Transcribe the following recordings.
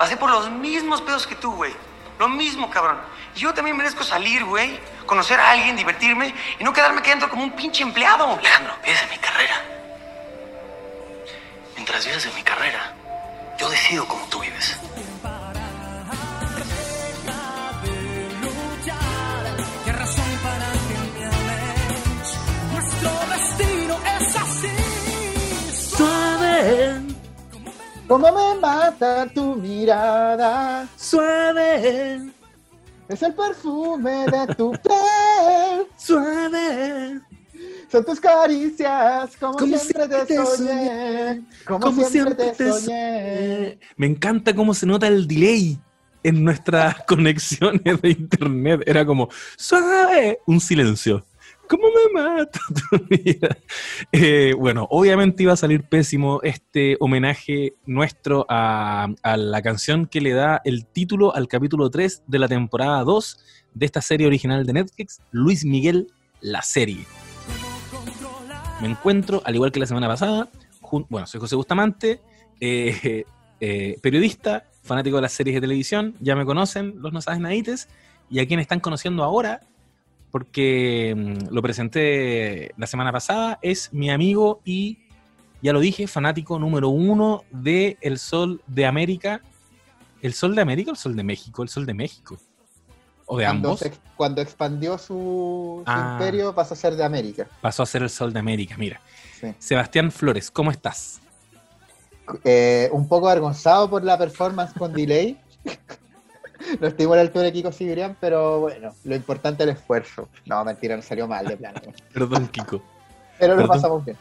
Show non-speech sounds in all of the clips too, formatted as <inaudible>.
Pasé por los mismos pedos que tú, güey. Lo mismo, cabrón. Yo también merezco salir, güey. Conocer a alguien, divertirme y no quedarme aquí dentro como un pinche empleado. Alejandro, vives en mi carrera. Mientras vives en mi carrera, yo decido cómo tú vives. ¿Cómo me mata tu mirada? suave, Es el perfume de tu <laughs> piel. suave. Son tus caricias, como, Como siempre, siempre te soñé. Como, Como siempre, te te soñé. Me encanta cómo se nota el delay en nuestras <laughs> conexiones de internet. Era como, suave, un silencio. ¿Cómo me mata? <laughs> Eh, bueno, obviamente iba a salir pésimo este homenaje nuestro a, la canción que le da el título al capítulo 3 de la temporada 2 de esta serie original de Netflix, Luis Miguel, la serie. Me encuentro, al igual que la semana pasada, bueno, soy José Bustamante, eh, <laughs> eh, periodista, fanático de las series de televisión, ya me conocen los no saben nadites, y a quienes están conociendo ahora, porque mm, lo presenté la semana pasada, es mi amigo y, ya lo dije, fanático número uno de El Sol de América. ¿El Sol de América o el Sol de México? El Sol de México. ¿O de Cuando, ambos? se- cuando expandió su, su Ah. imperio, pasó a ser de América. Pasó a ser el Sol de América, mira. Sí. Sebastián Flores, ¿cómo estás? Eh, un poco avergonzado por la performance con <laughs> delay. No estuvimos a la altura de Kiko Cibrián, pero bueno, lo importante es el esfuerzo. No, mentira, nos salió mal de plano. <laughs> Perdón, Kiko. Pero lo Perdón. pasamos bien.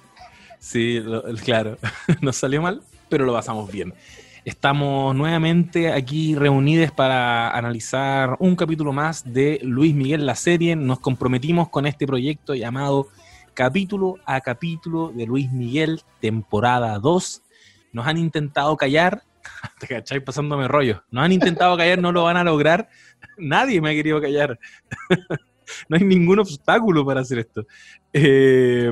Sí, lo- claro, <laughs> nos salió mal, pero lo pasamos bien. Estamos nuevamente aquí reunidos para analizar un capítulo más de Luis Miguel la serie. Nos comprometimos con este proyecto llamado Capítulo a Capítulo de Luis Miguel, temporada 2. Nos han intentado callar, <laughs> te cachai pasándome rollo. Nos han intentado callar, no lo van a lograr. Nadie me ha querido callar. <laughs> no hay ningún obstáculo para hacer esto. Eh,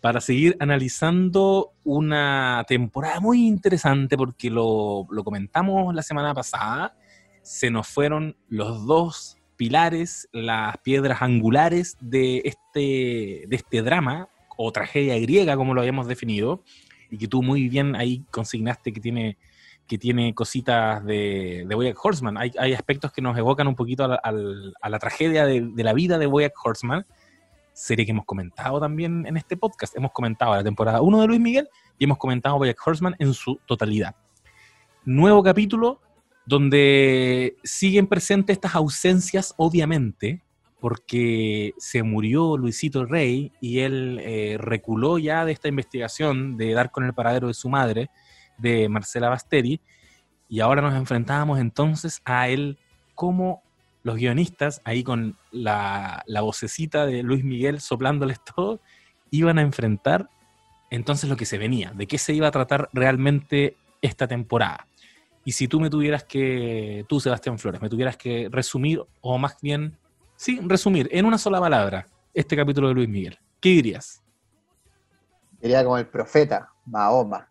para seguir analizando una temporada muy interesante porque lo, lo comentamos la semana pasada, se nos fueron los dos pilares, las piedras angulares de este, de este drama o tragedia griega, como lo habíamos definido, y que tú muy bien ahí consignaste que tiene, que tiene cositas de, de Bojack Horseman. Hay, hay aspectos que nos evocan un poquito a la, tragedia de, la vida de Bojack Horseman, serie que hemos comentado también en este podcast. Hemos comentado la temporada 1 de Luis Miguel y hemos comentado Bojack Horseman en su totalidad. Nuevo capítulo donde siguen presentes estas ausencias, obviamente, porque se murió Luisito Rey y él eh, reculó ya de esta investigación de dar con el paradero de su madre, de Marcela Basteri, y ahora nos enfrentábamos entonces a él como los guionistas, ahí con la, la vocecita de Luis Miguel soplándoles <laughs> todo, iban a enfrentar entonces lo que se venía, de qué se iba a tratar realmente esta temporada. Y si tú me tuvieras que, tú Sebastián Flores, me tuvieras que resumir, o más bien, sí, resumir en una sola palabra este capítulo de Luis Miguel, ¿qué dirías? Sería como el profeta, Mahoma.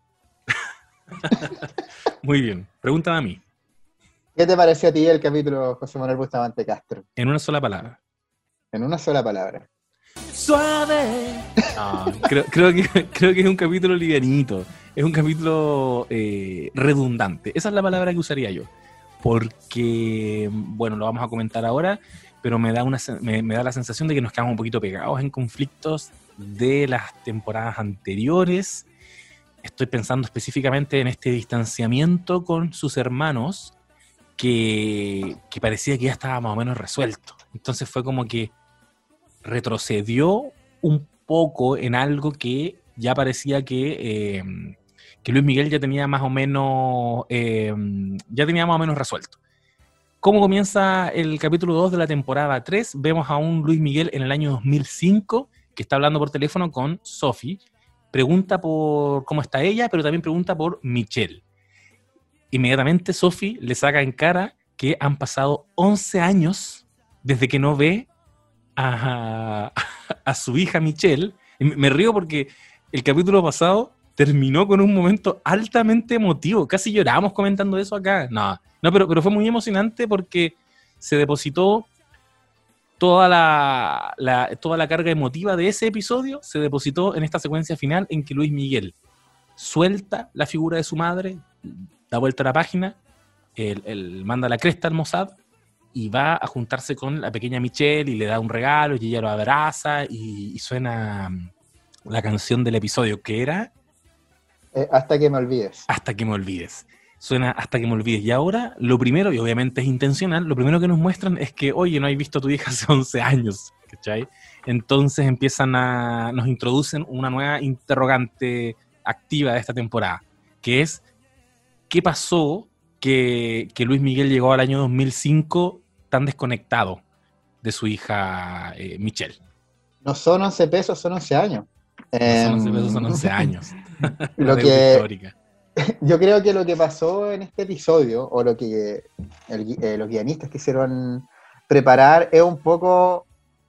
<laughs> Muy bien, pregúntame a mí, ¿Qué te pareció a ti el capítulo José Manuel Bustamante Castro? en una sola palabra. En una sola palabra. Suave. creo, creo que, <laughs> creo que es un capítulo livianito. Es un capítulo eh, redundante. Esa es la palabra que usaría yo. Porque, bueno, lo vamos a comentar ahora, pero me da, una, me da la sensación de que nos quedamos un poquito pegados en conflictos de las temporadas anteriores. Estoy pensando específicamente en este distanciamiento con sus hermanos que, parecía que ya estaba más o menos resuelto. Entonces fue como que retrocedió un poco en algo que ya parecía que, eh, Luis Miguel ya tenía más o menos eh, ya tenía más o menos resuelto. ¿Cómo comienza el capítulo 2 de la temporada 3? Vemos a un Luis Miguel en el año 2005 que está hablando por teléfono con Sophie. Pregunta por cómo está ella, pero también pregunta por Michelle. Inmediatamente Sophie le saca en cara que han pasado 11 años desde que no ve a, <laughs> a su hija Michelle. Me- río porque el capítulo pasado terminó con un momento altamente emotivo. Casi lloramos comentando eso acá. No, no pero, pero fue muy emocionante porque se depositó toda la, la- toda la carga emotiva de ese episodio, se depositó en esta secuencia final en que Luis Miguel suelta la figura de su madre, da vuelta a la página, él, él manda la cresta al Mossad y va a juntarse con la pequeña Michelle y le da un regalo y ella lo abraza y, y suena mm, la canción del episodio que era Eh, hasta que me olvides. Hasta que me olvides. Suena hasta que me olvides. Y ahora, lo primero, y obviamente es intencional, lo primero que nos muestran es que, oye, no hay visto a tu hija hace <laughs> 11 años, ¿cachai? Entonces empiezan a, nos introducen una nueva interrogante activa de esta temporada, que es, ¿qué pasó que, que Luis Miguel llegó al año 2005 tan desconectado de su hija eh, Michelle? No son 11 pesos, son 11 años. No son 11 Em, pesos, son 11 <laughs> años. Lo <laughs> que, histórica. <laughs> yo creo que lo que pasó en este episodio, o lo que el eh, los guionistas quisieron preparar, es un poco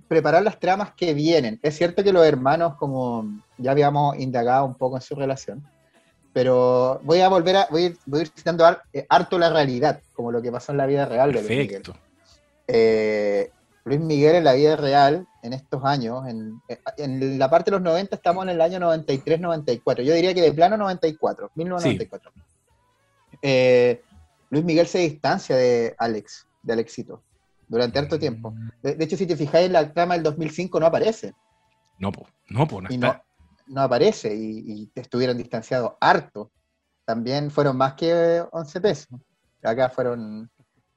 preparar las tramas que vienen. Es cierto que los hermanos, como ya habíamos indagado un poco en su relación, pero voy a volver a, voy a ir, voy a ir citando eh, harto la realidad, como lo que pasó en la vida real de. Perfecto. Eh, Luis Miguel en la vida real, en estos años, en, en la parte de los 90 estamos en el año 93-94. Yo diría que de plano 94, 1994. Eh, Luis Miguel se distancia de Alex, de Alexito, durante harto tiempo. De, de hecho, si te fijáis en la trama del 2005 no aparece. No, po, no, po, no está. no, no aparece y, y estuvieron distanciados harto. También fueron más que 11 pesos. Acá fueron,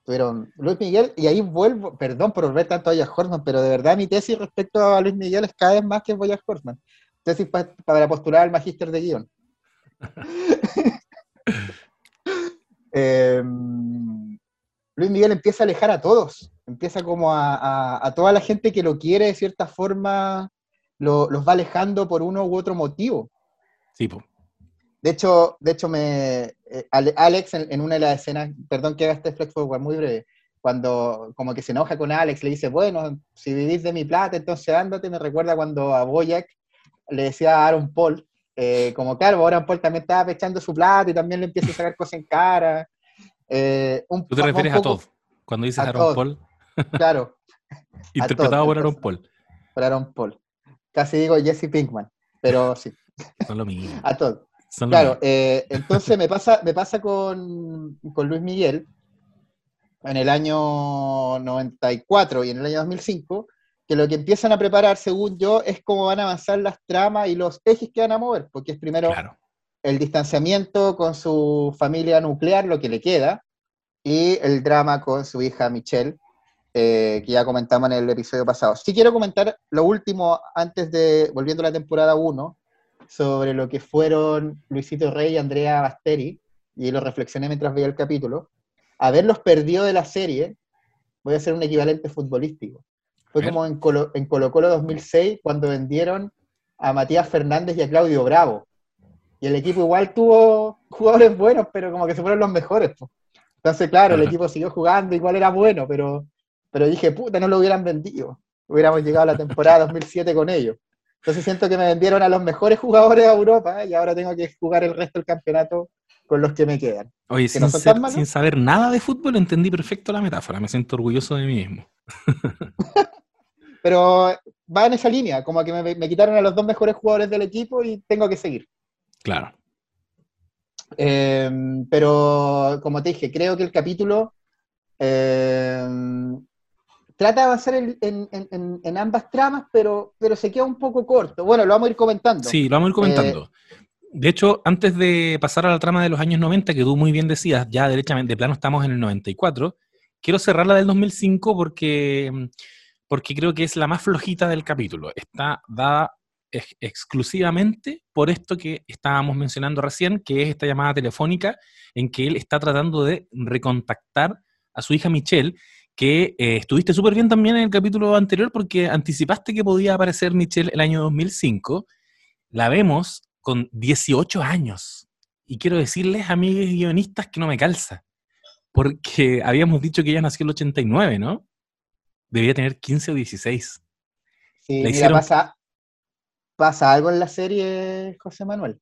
tuvieron Luis Miguel, y ahí vuelvo, perdón por volver tanto a Boya Horseman, pero de verdad mi tesis respecto a Luis Miguel es cada vez más que Boya Horseman. Tesis pa- para postular al magíster de guion. <laughs> Em, Luis Miguel empieza a alejar a todos, empieza como a, a- a toda la gente que lo quiere de cierta forma, lo- los va alejando por uno u otro motivo. Sí, po. De hecho, de hecho me, eh, Ale- Alex en, en una de las escenas, perdón que haga este flex forward muy breve, cuando como que se enoja con Alex, le dice, bueno, si vivís de mi plata, entonces ándate, me recuerda cuando a Boyack le decía a Aaron Paul, eh, como claro, Aaron Paul también estaba pechando su plata y también le empieza a sacar cosas en cara. Eh, un, Tú te refieres a Todd. Cuando dices a Aaron Todd. Paul, Claro, <laughs> interpretado Todd, por Aaron. Paul. por Aaron Paul. Casi digo Jesse Pinkman, pero sí, lo mismo. <laughs> a todos. Son Claro, eh, <laughs> entonces me pasa, me pasa con, con Luis Miguel en el año 94 y en el año 2005, que lo que empiezan a preparar, según yo, es cómo van a avanzar las tramas y los ejes que van a mover, porque es primero Claro. el distanciamiento con su familia nuclear, lo que le queda, y el drama con su hija Michelle, eh, que ya comentamos en el episodio pasado. Sí quiero comentar lo último, antes de, volviendo a la temporada 1, sobre lo que fueron Luisito Rey y Andrea Basteri, y lo reflexioné mientras veía el capítulo. Haberlos perdido de la serie, voy a hacer un equivalente futbolístico. Fue como en Colo, en Colo Colo 2006, cuando vendieron a Matías Fernández y a Claudio Bravo. Y el equipo igual tuvo jugadores buenos, pero como que se fueron los mejores. po. Entonces, claro, el equipo siguió jugando, igual era bueno, pero, pero dije, puta, no lo hubieran vendido. Hubiéramos llegado a la temporada 2007 con ellos. Entonces siento que me vendieron a los mejores jugadores de Europa y ahora tengo que jugar el resto del campeonato con los que me quedan. Oye, que sin, no ser- saber nada de fútbol, entendí perfecto la metáfora. Me siento orgulloso de mí mismo. <laughs> Pero va en esa línea, como que me, me quitaron a los dos mejores jugadores del equipo y tengo que seguir. Claro. Eh, pero, como te dije, creo que el capítulo eh, trata de avanzar en, en- en- en ambas tramas, pero, pero se queda un poco corto. Bueno, lo vamos a ir comentando. Sí, lo vamos a ir comentando. de hecho, antes de pasar a la trama de los años 90, que tú muy bien decías, ya derechamente, de plano estamos en el 94, quiero cerrar la del 2005 porque, porque creo que es la más flojita del capítulo. Está dada ex- exclusivamente por esto que estábamos mencionando recién, que es esta llamada telefónica en que él está tratando de recontactar a su hija Michelle, que eh, estuviste súper bien también en el capítulo anterior porque anticipaste que podía aparecer Michelle el año 2005. La vemos con 18 años. Y quiero decirles, amigos guionistas, que no me calza. Porque <laughs> habíamos dicho que ella nació en el 89, ¿no? Debía tener 15 o 16. Sí, La mira, pasa algo en la serie, José Manuel.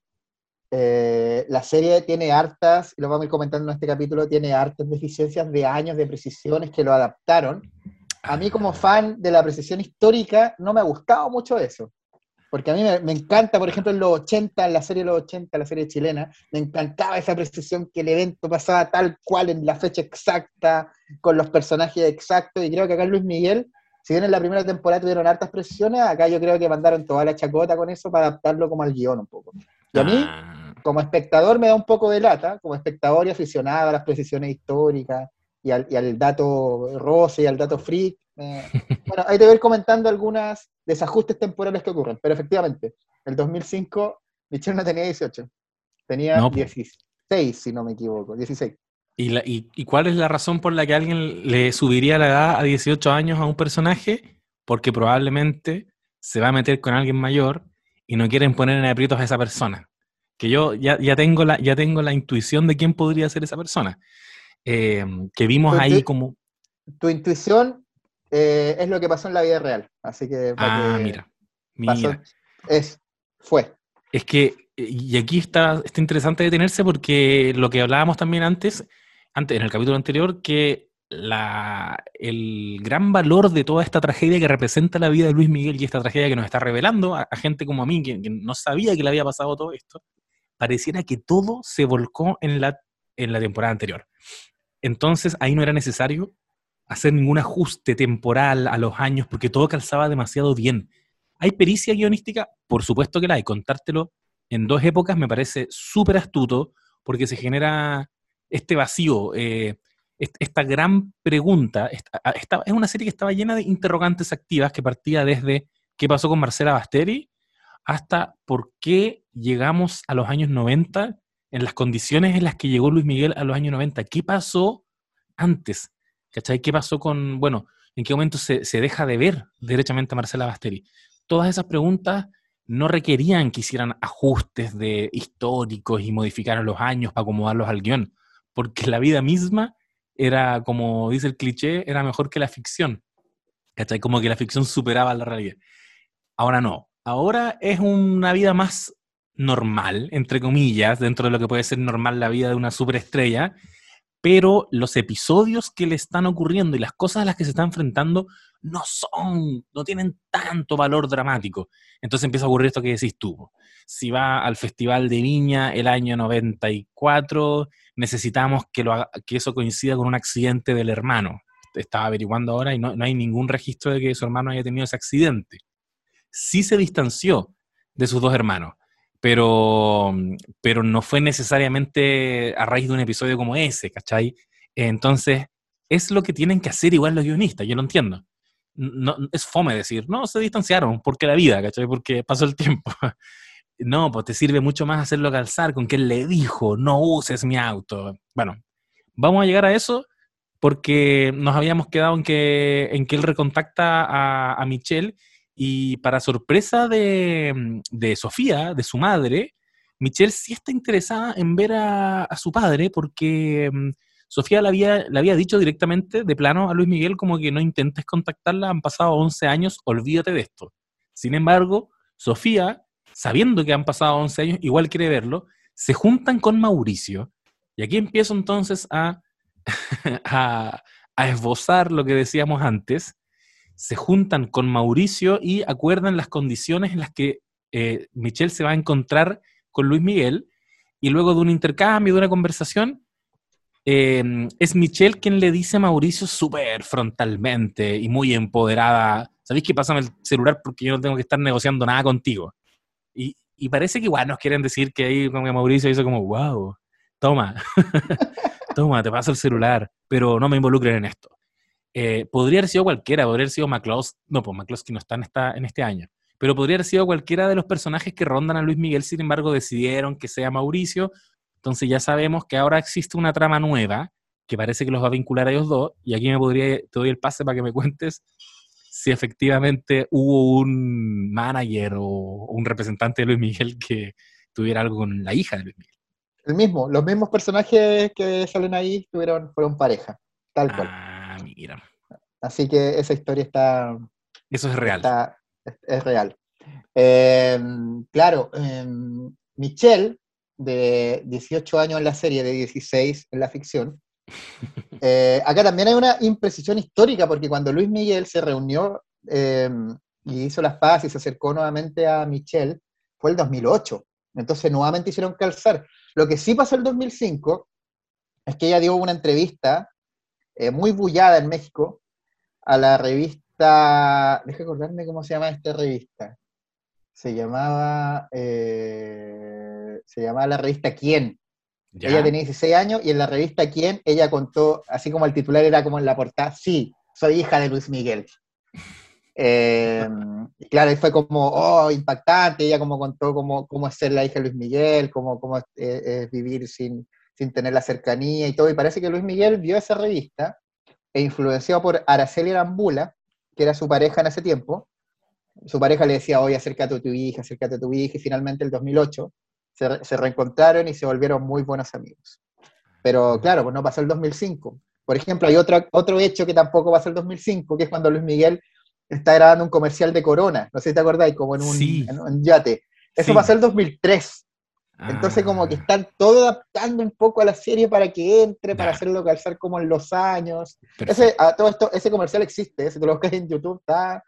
Eh, la serie tiene hartas, y lo vamos a ir comentando en este capítulo, tiene hartas deficiencias de años de precisiones que lo adaptaron. A mí como fan de la precisión histórica no me ha gustado mucho eso. Porque a mí me, me encanta, por ejemplo, en los 80, en la serie de los 80, la serie chilena, me encantaba esa precisión que el evento pasaba tal cual en la fecha exacta, con los personajes exactos, y creo que acá Luis Miguel, si bien en la primera temporada tuvieron hartas precisiones, acá yo creo que mandaron toda la chacota con eso para adaptarlo como al guion un poco. Y a mí, Ah, como espectador me da un poco de lata, como espectador y aficionado a las precisiones históricas y al, y al dato roce y al dato freak. eh, <laughs> bueno, hay que ver comentando algunos desajustes temporales que ocurren, pero efectivamente, el 2005 Michelle no tenía 18, tenía No, po. 16, si no me equivoco, 16. ¿Y, la- y- y cuál es la razón por la que alguien le subiría la edad a 18 años a un personaje? Porque probablemente se va a meter con alguien mayor y no quieren poner en aprietos a esa persona. Que yo ya, ya, tengo, la, ya tengo la intuición de quién podría ser esa persona. Eh, que vimos Pues ahí como... Tu intuición eh, es lo que pasó en la vida real, así que... Ah, que mira. pasó- Mira. es, fue. Es que, y aquí está, está interesante detenerse porque lo que hablábamos también antes, antes, en el capítulo anterior, que la, el gran valor de toda esta tragedia que representa la vida de Luis Miguel y esta tragedia que nos está revelando a, a gente como a mí, que, que no sabía que le había pasado todo esto, pareciera que todo se volcó en la, en la temporada anterior. Entonces ahí no era necesario hacer ningún ajuste temporal a los años porque todo calzaba demasiado bien. ¿Hay pericia guionística? Por supuesto que la hay. Contártelo en dos épocas me parece súper astuto porque se genera este vacío, eh, est- esta gran pregunta. Esta, a- esta- es una serie que estaba llena de interrogantes activas que partía desde qué pasó con Marcela Basteri hasta por qué llegamos a los años 90 en las condiciones en las que llegó Luis Miguel a los años 90. ¿Qué pasó antes? ¿Cachai? ¿Qué pasó con, bueno, en qué momento se, deja de ver derechamente a Marcela Basteri? Todas esas preguntas no requerían que hicieran ajustes de históricos y modificaran los años para acomodarlos al guion, porque la vida misma era, como dice el cliché, era mejor que la ficción. ¿Cachai? Como que la ficción superaba la realidad. Ahora no. Ahora es una vida más normal, entre comillas, dentro de lo que puede ser normal la vida de una superestrella, pero los episodios que le están ocurriendo y las cosas a las que se está enfrentando no son, no tienen tanto valor dramático. Entonces empieza a ocurrir esto que decís tú. Si va al Festival de Viña el año 94, necesitamos que, lo que eso coincida con un accidente del hermano. Estaba averiguando ahora y no, no hay ningún registro de que su hermano haya tenido ese accidente. Sí se distanció de sus dos hermanos, pero, pero no fue necesariamente a raíz de un episodio como ese, ¿cachai? Entonces, es lo que tienen que hacer igual los guionistas, yo lo entiendo. No, es fome decir, no, se distanciaron, porque la vida, ¿cachai? Porque pasó el tiempo. <laughs> No, pues te sirve mucho más hacerlo calzar con que él le dijo, no uses mi auto. Bueno, vamos a llegar a eso porque nos habíamos quedado en que, en que él recontacta a, a Michelle y para sorpresa de, de Sofía, de su madre, Michelle sí está interesada en ver a, su padre porque mm, Sofía le había, le había dicho directamente de plano a Luis Miguel como que no intentes contactarla, han pasado 11 años, olvídate de esto. Sin embargo, Sofía, sabiendo que han pasado 11 años, igual quiere verlo, se juntan con Mauricio. Y aquí empiezo entonces a, <laughs> a esbozar lo que decíamos antes. Se juntan con Mauricio y acuerdan las condiciones en las que eh, Michelle se va a encontrar con Luis Miguel. Y luego de un intercambio, de una conversación, eh, es Michelle quien le dice a Mauricio súper frontalmente y muy empoderada, ¿sabéis qué? Pásame el celular porque yo no tengo que estar negociando nada contigo. Y, y parece que igual nos quieren decir que ahí como que Mauricio hizo como, wow, toma, <laughs> toma, te paso el celular, pero no me involucren en esto. Eh, podría haber sido cualquiera, podría haber sido McCloskey, no, pues McCloskey no está en, esta, en este año, pero podría haber sido cualquiera de los personajes que rondan a Luis Miguel, sin embargo decidieron que sea Mauricio, entonces ya sabemos que ahora existe una trama nueva que parece que los va a vincular a ellos dos, y aquí me podría, te doy el pase para que me cuentes si efectivamente hubo un manager o un representante de Luis Miguel que tuviera algo con la hija de Luis Miguel. El mismo, los mismos personajes que salen ahí tuvieron, fueron pareja, tal cual. Ah, mira. Así que esa historia está, Eso es real. está- es, es real. Eh, claro, eh, Michelle de 18 años en la serie, de 16 en la ficción. <laughs> Eh, acá también hay una imprecisión histórica, porque cuando Luis Miguel se reunió eh, y hizo las paces y se acercó nuevamente a Michelle, fue el 2008. Entonces nuevamente hicieron calzar. Lo que sí pasó el 2005 es que ella dio una entrevista eh, muy bullada en México a la revista, deja acordarme cómo se llama esta revista. Se llamaba, eh, se llamaba la revista Quién. Ya. Ella tenía 16 años y en la revista Quién ella contó, así como el titular era como en la portada, sí, soy hija de Luis Miguel. <laughs> Eh, y claro, y fue como, oh, impactante, ella como contó cómo, cómo es ser la hija de Luis Miguel, cómo, cómo es, es vivir sin, sin tener la cercanía y todo, y parece que Luis Miguel vio esa revista e influenciado por Araceli Arambula, que era su pareja en ese tiempo, su pareja le decía, oye, acércate a tu hija, acércate a tu hija, y finalmente el 2008 se, re- se reencontraron y se volvieron muy buenos amigos. Pero claro, pues no pasó el 2005. Por ejemplo, hay otro, otro hecho que tampoco pasó el 2005, que es cuando Luis Miguel está grabando un comercial de Corona, no sé si te acordáis, como en un, Sí. en un yate. Eso Sí. pasó el 2003. Entonces como que Ah, están todo adaptando un poco a la serie para que entre, para hacerlo calzar como en los años. perfecto. Ese, a todo esto, ese comercial existe, si te lo buscas en YouTube, está...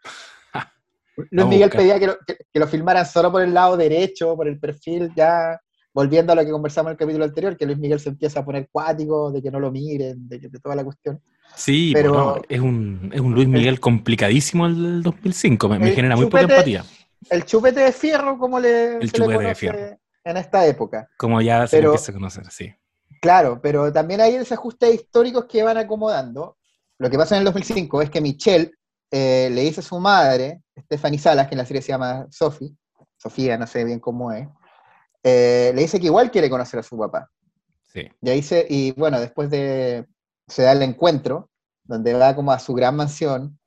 <laughs> Luis Miguel pedía que lo, que, que lo filmaran solo por el lado derecho, por el perfil, ya volviendo a lo que conversamos en el capítulo anterior, que Luis Miguel se empieza a poner cuático, de que no lo miren, de, que, de toda la cuestión. Sí, pero- pero no, es, un, es un Luis Miguel complicadísimo el del 2005. Me, me El genera muy poca empatía. El chupete de fierro, como le, El le chupete de fierro. En esta época. Como ya se pero- empieza a conocer, sí. Claro, pero también hay desajustes históricos que van acomodando. Lo que pasa en el 2005 es que Michelle eh, le dice a su madre, Stephanie Salas, que en la serie se llama Sophie, Sofía, no sé bien cómo es, eh, le dice que igual quiere conocer a su papá. sí. Y ahí se, y bueno, después de, se da el encuentro, donde va como a su gran mansión,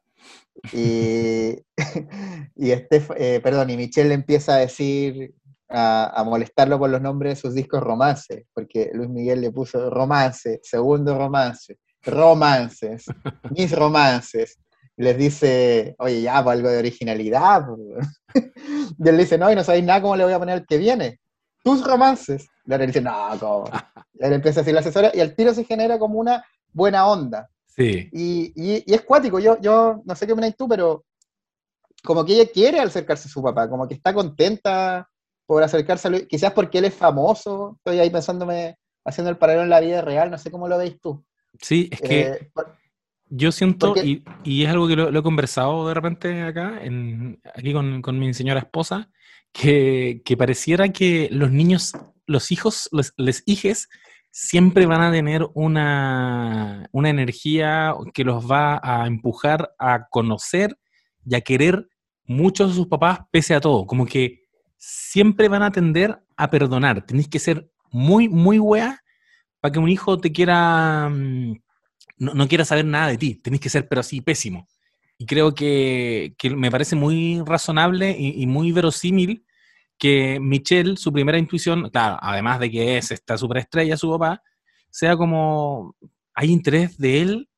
y, <laughs> y eh, perdón, y Michelle le empieza a decir, a, a molestarlo por los nombres de sus discos romance, porque Luis Miguel le puso romance, segundo romance, romances, <laughs> mis romances. Les dice, oye, ya, pues algo de originalidad. pues". <laughs> y él dice, no, y no sabéis nada cómo le voy a poner el que viene. Tus romances. Y ahora dice, no, ¿cómo? <laughs> Y él empieza a decir la asesora y al tiro se genera como una buena onda. Sí, Y, y- y es cuático, yo, yo no sé qué opinas tú, pero como que ella quiere acercarse a su papá, como que está contenta por acercarse a Luis, quizás porque él es famoso, estoy ahí pensándome, haciendo el paralelo en la vida real, no sé cómo lo veis tú. sí, es que Eh, por- yo siento, porque- y, y es algo que lo, lo he conversado de repente acá, en, aquí con, con mi señora esposa, que, que pareciera que los niños, los hijos, los, les hijes, siempre van a tener una, una energía que los va a empujar a conocer y a querer mucho a sus papás pese a todo. Como que siempre van a tender a perdonar. Tenéis que ser muy, muy wea para que un hijo te quiera, mm, no, quiera saber nada de ti. Tenéis que ser, pero así, pésimo. Y creo que, que me parece muy razonable y, muy verosímil que Michelle, su primera intuición, claro, además de que es esta superestrella, su papá, sea como, hay interés de él,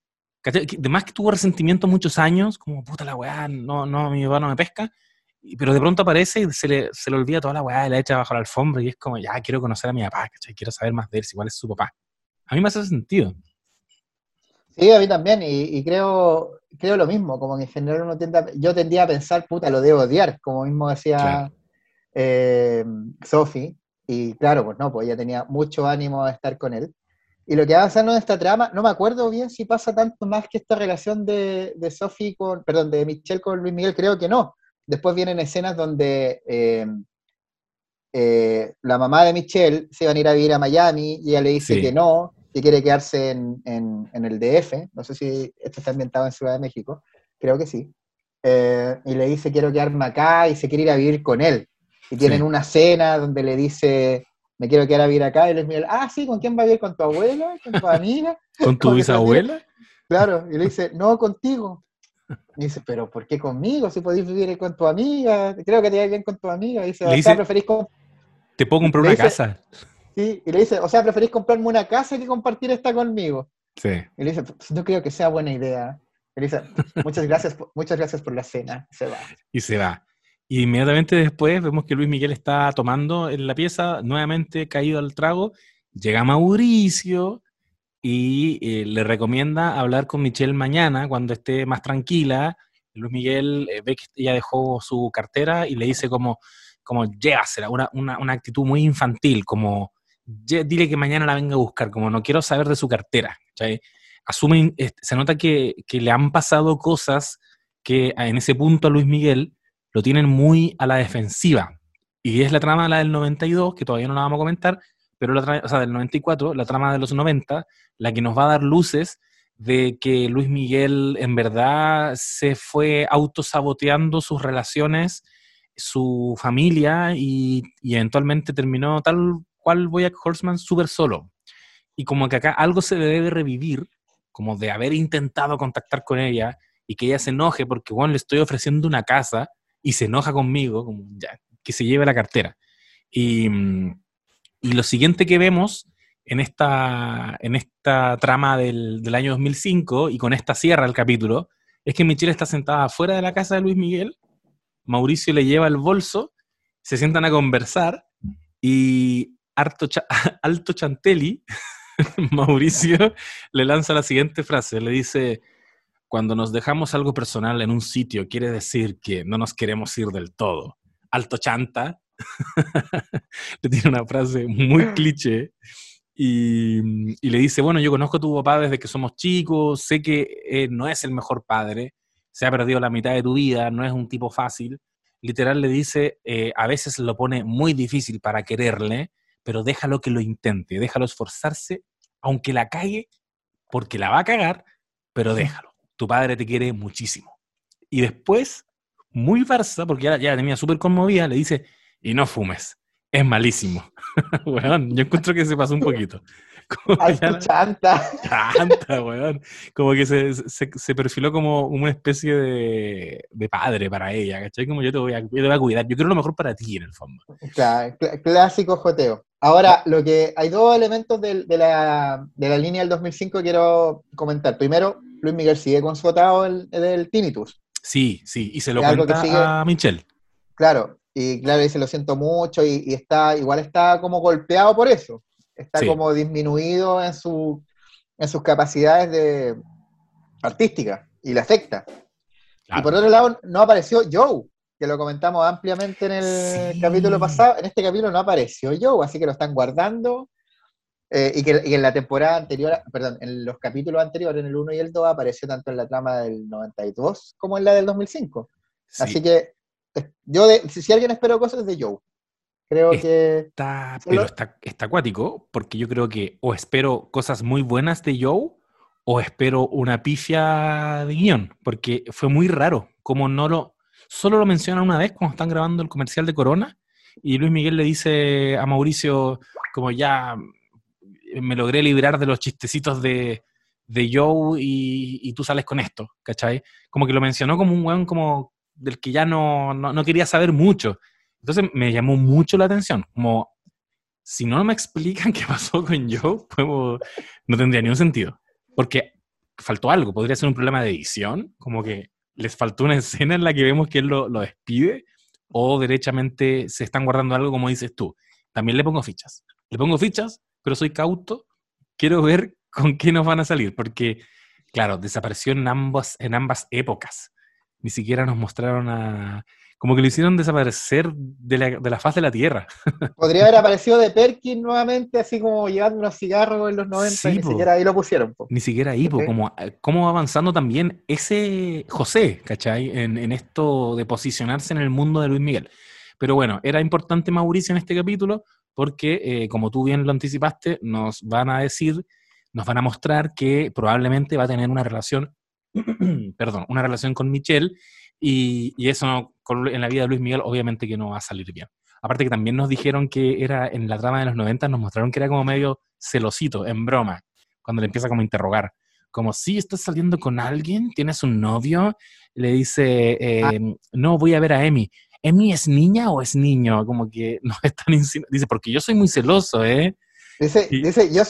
además que tuvo resentimiento muchos años, como, puta la weá, no, no, mi papá no me pesca, pero de pronto aparece y se le, se le olvida toda la weá, y la echa bajo la alfombra, y es como, ya, quiero conocer a mi papá, ¿cachai? Quiero saber más de él, si igual es su papá. A mí me hace sentido. Sí, a mí también, y, y creo, creo lo mismo, como que en general uno tiende a- yo tendía a pensar, puta, lo debo odiar, como mismo decía Claro. eh, Sophie, y claro, pues no, pues ella tenía mucho ánimo de estar con él. Y lo que va pasando en esta trama, no me acuerdo bien si pasa tanto más que esta relación de, de Sophie con, perdón, de Michelle con Luis Miguel, creo que no. Después vienen escenas donde eh, eh, la mamá de Michelle se iban a ir a vivir a Miami y ella le dice Sí. que no, que quiere quedarse en, en- en el DF. No sé si esto está ambientado en Ciudad de México, creo que sí. Eh, y le dice quiero quedarme acá y se quiere ir a vivir con él. Y tienen Sí. una cena donde le dice me quiero quedar a vivir acá y Luis Miguel, ah, sí, ¿con quién va a vivir? ¿Con tu abuela? ¿Con tu <laughs> amiga? ¿Con tu bisabuela? Claro, y le dice, no, contigo. Y <laughs> dice, pero ¿por qué conmigo? Si podéis vivir con tu amiga, creo que te va bien con tu amiga. Y dice, Le o dice- sea, preferís com- Te puedo comprar Le una dice- casa. sí, y le dice, o sea, preferís comprarme una casa que compartir esta conmigo. Sí. Y le dice, "Pues, no creo que sea buena idea. Y le dice, muchas gracias, muchas gracias por la cena. Se va. y se va. Y inmediatamente después vemos que Luis Miguel está tomando en la pieza, nuevamente caído al trago. Llega Mauricio y eh, le recomienda hablar con Michelle mañana cuando esté más tranquila. Luis Miguel eh, ve que ella dejó su cartera y le dice como, como llévasela, una, una, una actitud muy infantil, como "Lle- dile que mañana la venga a buscar, como no quiero saber de su cartera. se nota que, que le han pasado cosas que en ese punto a Luis Miguel lo tienen muy a la defensiva. Y es la trama la del 92, que todavía no la vamos a comentar, pero la o sea, del 94, la trama de los 90, la que nos va a dar luces de que Luis Miguel en verdad se fue autosaboteando sus relaciones, su familia y, y eventualmente terminó tal cual Boyack Horseman súper solo. Y como que acá algo se debe revivir, como de haber intentado contactar con ella y que ella se enoje porque, bueno, le estoy ofreciendo una casa y se enoja conmigo, como ya, que se lleve la cartera. Y, mm, y lo siguiente que vemos en esta, en esta trama del, del año 2005 y con esta cierra el capítulo, es que Michelle está sentada fuera de la casa de Luis Miguel, Mauricio le lleva el bolso, se sientan a conversar y <laughs> Alto Chantelli, <laughs> Mauricio, le lanza la siguiente frase, le dice, cuando nos dejamos algo personal en un sitio, quiere decir que no nos queremos ir del todo. Alto Chanta, <laughs> le tiene una frase muy cliché y, y le dice, bueno, yo conozco a tu papá desde que somos chicos, sé que eh, no es el mejor padre, se ha perdido la mitad de tu vida, no es un tipo fácil. Literal le dice, eh, a veces lo pone muy difícil para quererle, pero déjalo que lo intente, déjalo esforzarse, aunque la cague, porque la va a cagar, pero déjalo. Tu padre te quiere muchísimo. Y después, muy farsa, porque ya, ya la tenía súper conmovida, le dice, y no fumes, es malísimo. <laughs> weón, yo encuentro que se pasó un poquito. <laughs> Ay, ya chanta. Tanta, weón. Como que se, se, se perfiló como una especie de, de padre para ella, ¿cachai? Como yo te, voy a, yo te voy a cuidar, yo quiero lo mejor para ti en el fondo. Cl- clásico joteo. Ahora, lo que hay dos elementos de, la, de la línea del 2005 que quiero comentar. Primero, Luis Miguel sigue con su atado del, tinnitus. Sí, sí, y se lo cuenta a Michelle. Claro, y claro, dice lo siento mucho y, y está, igual está como golpeado por eso. Está Sí. como disminuido en, su, en sus capacidades de artísticas y le afecta. Y Claro. por otro lado, no apareció Joe, que lo comentamos ampliamente en el Sí. capítulo pasado. En este capítulo no apareció Joe, así que lo están guardando. Eh, y, que, y en la temporada anterior, perdón, en los capítulos anteriores, en el 1 y el 2, apareció tanto en la trama del 92 como en la del 2005. Sí, Así que yo, de- si, alguien esperó cosas de Joe, creo Es- que está, Solo- pero está, está acuático, porque yo creo que o espero cosas muy buenas de Joe, o espero una pifia de guion, porque fue muy raro, como no lo, solo lo menciona una vez cuando están grabando el comercial de Corona, y Luis Miguel le dice a Mauricio, como ya me logré librar de los chistecitos de, de Joe y, y tú sales con esto, ¿cachai? Como que lo mencionó como un weón como del que ya no, no, no quería saber mucho. Entonces me llamó mucho la atención, como si no me explican <laughs> qué pasó con Joe, pues, no tendría ni un sentido. Porque faltó algo, podría ser un problema de edición, como que les faltó una <laughs> escena en la que vemos que él lo, lo despide, o derechamente se están guardando algo como dices tú. También le pongo fichas. Le pongo fichas, pero soy cauto. Quiero ver con qué nos van a salir, porque, claro, desapareció en ambas, en ambas épocas. Ni siquiera nos mostraron a... Como que lo hicieron desaparecer de la, de la faz de la Tierra. <laughs> podría haber aparecido de Perkin nuevamente, así como llevando unos cigarros en los 90, Sí, y ni po. siquiera ahí lo pusieron. po. Ni siquiera ahí, po, Ok. como eh, cómo va avanzando también ese José, ¿cachai? En, en esto de posicionarse en el mundo de Luis Miguel. Pero bueno, era importante Mauricio en este capítulo porque, eh, como tú bien lo anticipaste, nos van a decir, nos van a mostrar que probablemente va a tener una relación, <clears throat> perdón, una relación con Michelle y, y eso no- con- en la vida de Luis Miguel obviamente que no va a salir bien. Aparte que también nos dijeron que era en la trama de los 90, nos mostraron que era como medio celosito, en broma, cuando le empieza como a interrogar. Como, si estás saliendo con alguien, tienes un novio, le dice, eh, no, voy a ver a Emi. ¿Emi es niña o es niño? Como que <laughs> no están Dice, porque yo soy muy celoso, ¿eh? Dice, Y- dice yo,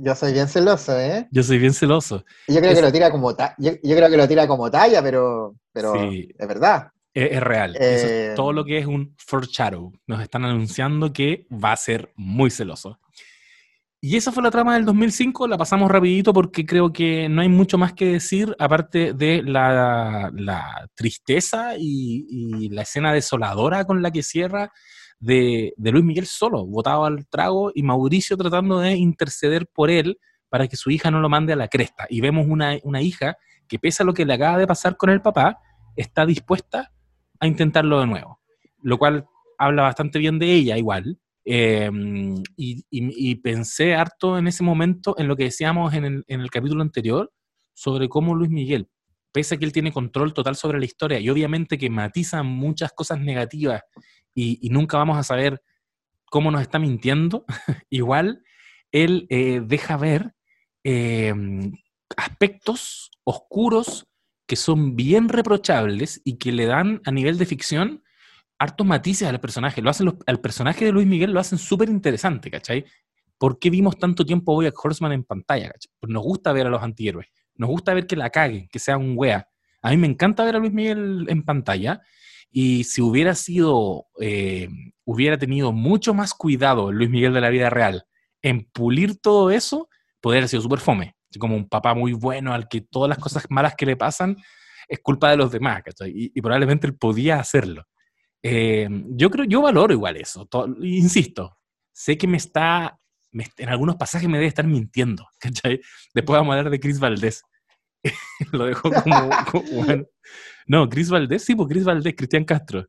yo soy bien celoso, ¿eh? Yo soy bien celoso. Y yo creo Es- que lo tira como ta- yo, yo creo que lo tira como talla, pero, pero Sí. es verdad. Es, es real. Eso es Eh, todo lo que es un foreshadow. Nos están anunciando que va a ser muy celoso. Y esa fue la trama del 2005, la pasamos rapidito porque creo que no hay mucho más que decir aparte de la, la tristeza y, y la escena desoladora con la que cierra de, Luis Miguel solo, botado al trago y Mauricio tratando de interceder por él para que su hija no lo mande a la cresta. Y vemos una, una hija que pese a lo que le acaba de pasar con el papá, está dispuesta a intentarlo de nuevo, lo cual habla bastante bien de ella igual. Eh, y, pensé harto en ese momento en lo que decíamos en el capítulo anterior sobre cómo Luis Miguel, pese a que él tiene control total sobre la historia y obviamente que matiza muchas cosas negativas y, nunca vamos a saber cómo nos está mintiendo, <laughs> igual él eh, deja ver eh, aspectos oscuros que son bien reprochables y que le dan a nivel de ficción hartos matices al personaje. Lo hacen al personaje de Luis Miguel lo hacen súper interesante, ¿cachai? ¿Por qué vimos tanto tiempo a Bojack Horseman en pantalla? ¿cachai? Pues nos gusta ver a los antihéroes, nos gusta ver que la caguen, que sea un wea. A mí me encanta ver a Luis Miguel en pantalla y si hubiera sido, eh, hubiera tenido mucho más cuidado Luis Miguel de la vida real en pulir todo eso, podría haber sido súper fome. Como un papá muy bueno al que todas las cosas malas que le pasan es culpa de los demás. Y, probablemente él podía hacerlo. Eh, yo creo, yo valoro igual eso. to- insisto, sé que me está, me en algunos pasajes me debe estar mintiendo, <laughs> ¿cachai? Después vamos a hablar de Chris Valdés. <laughs> Lo dejó como, <laughs> como- bueno. No, Chris Valdés, sí, pues Chris Valdés, Cristian Castro.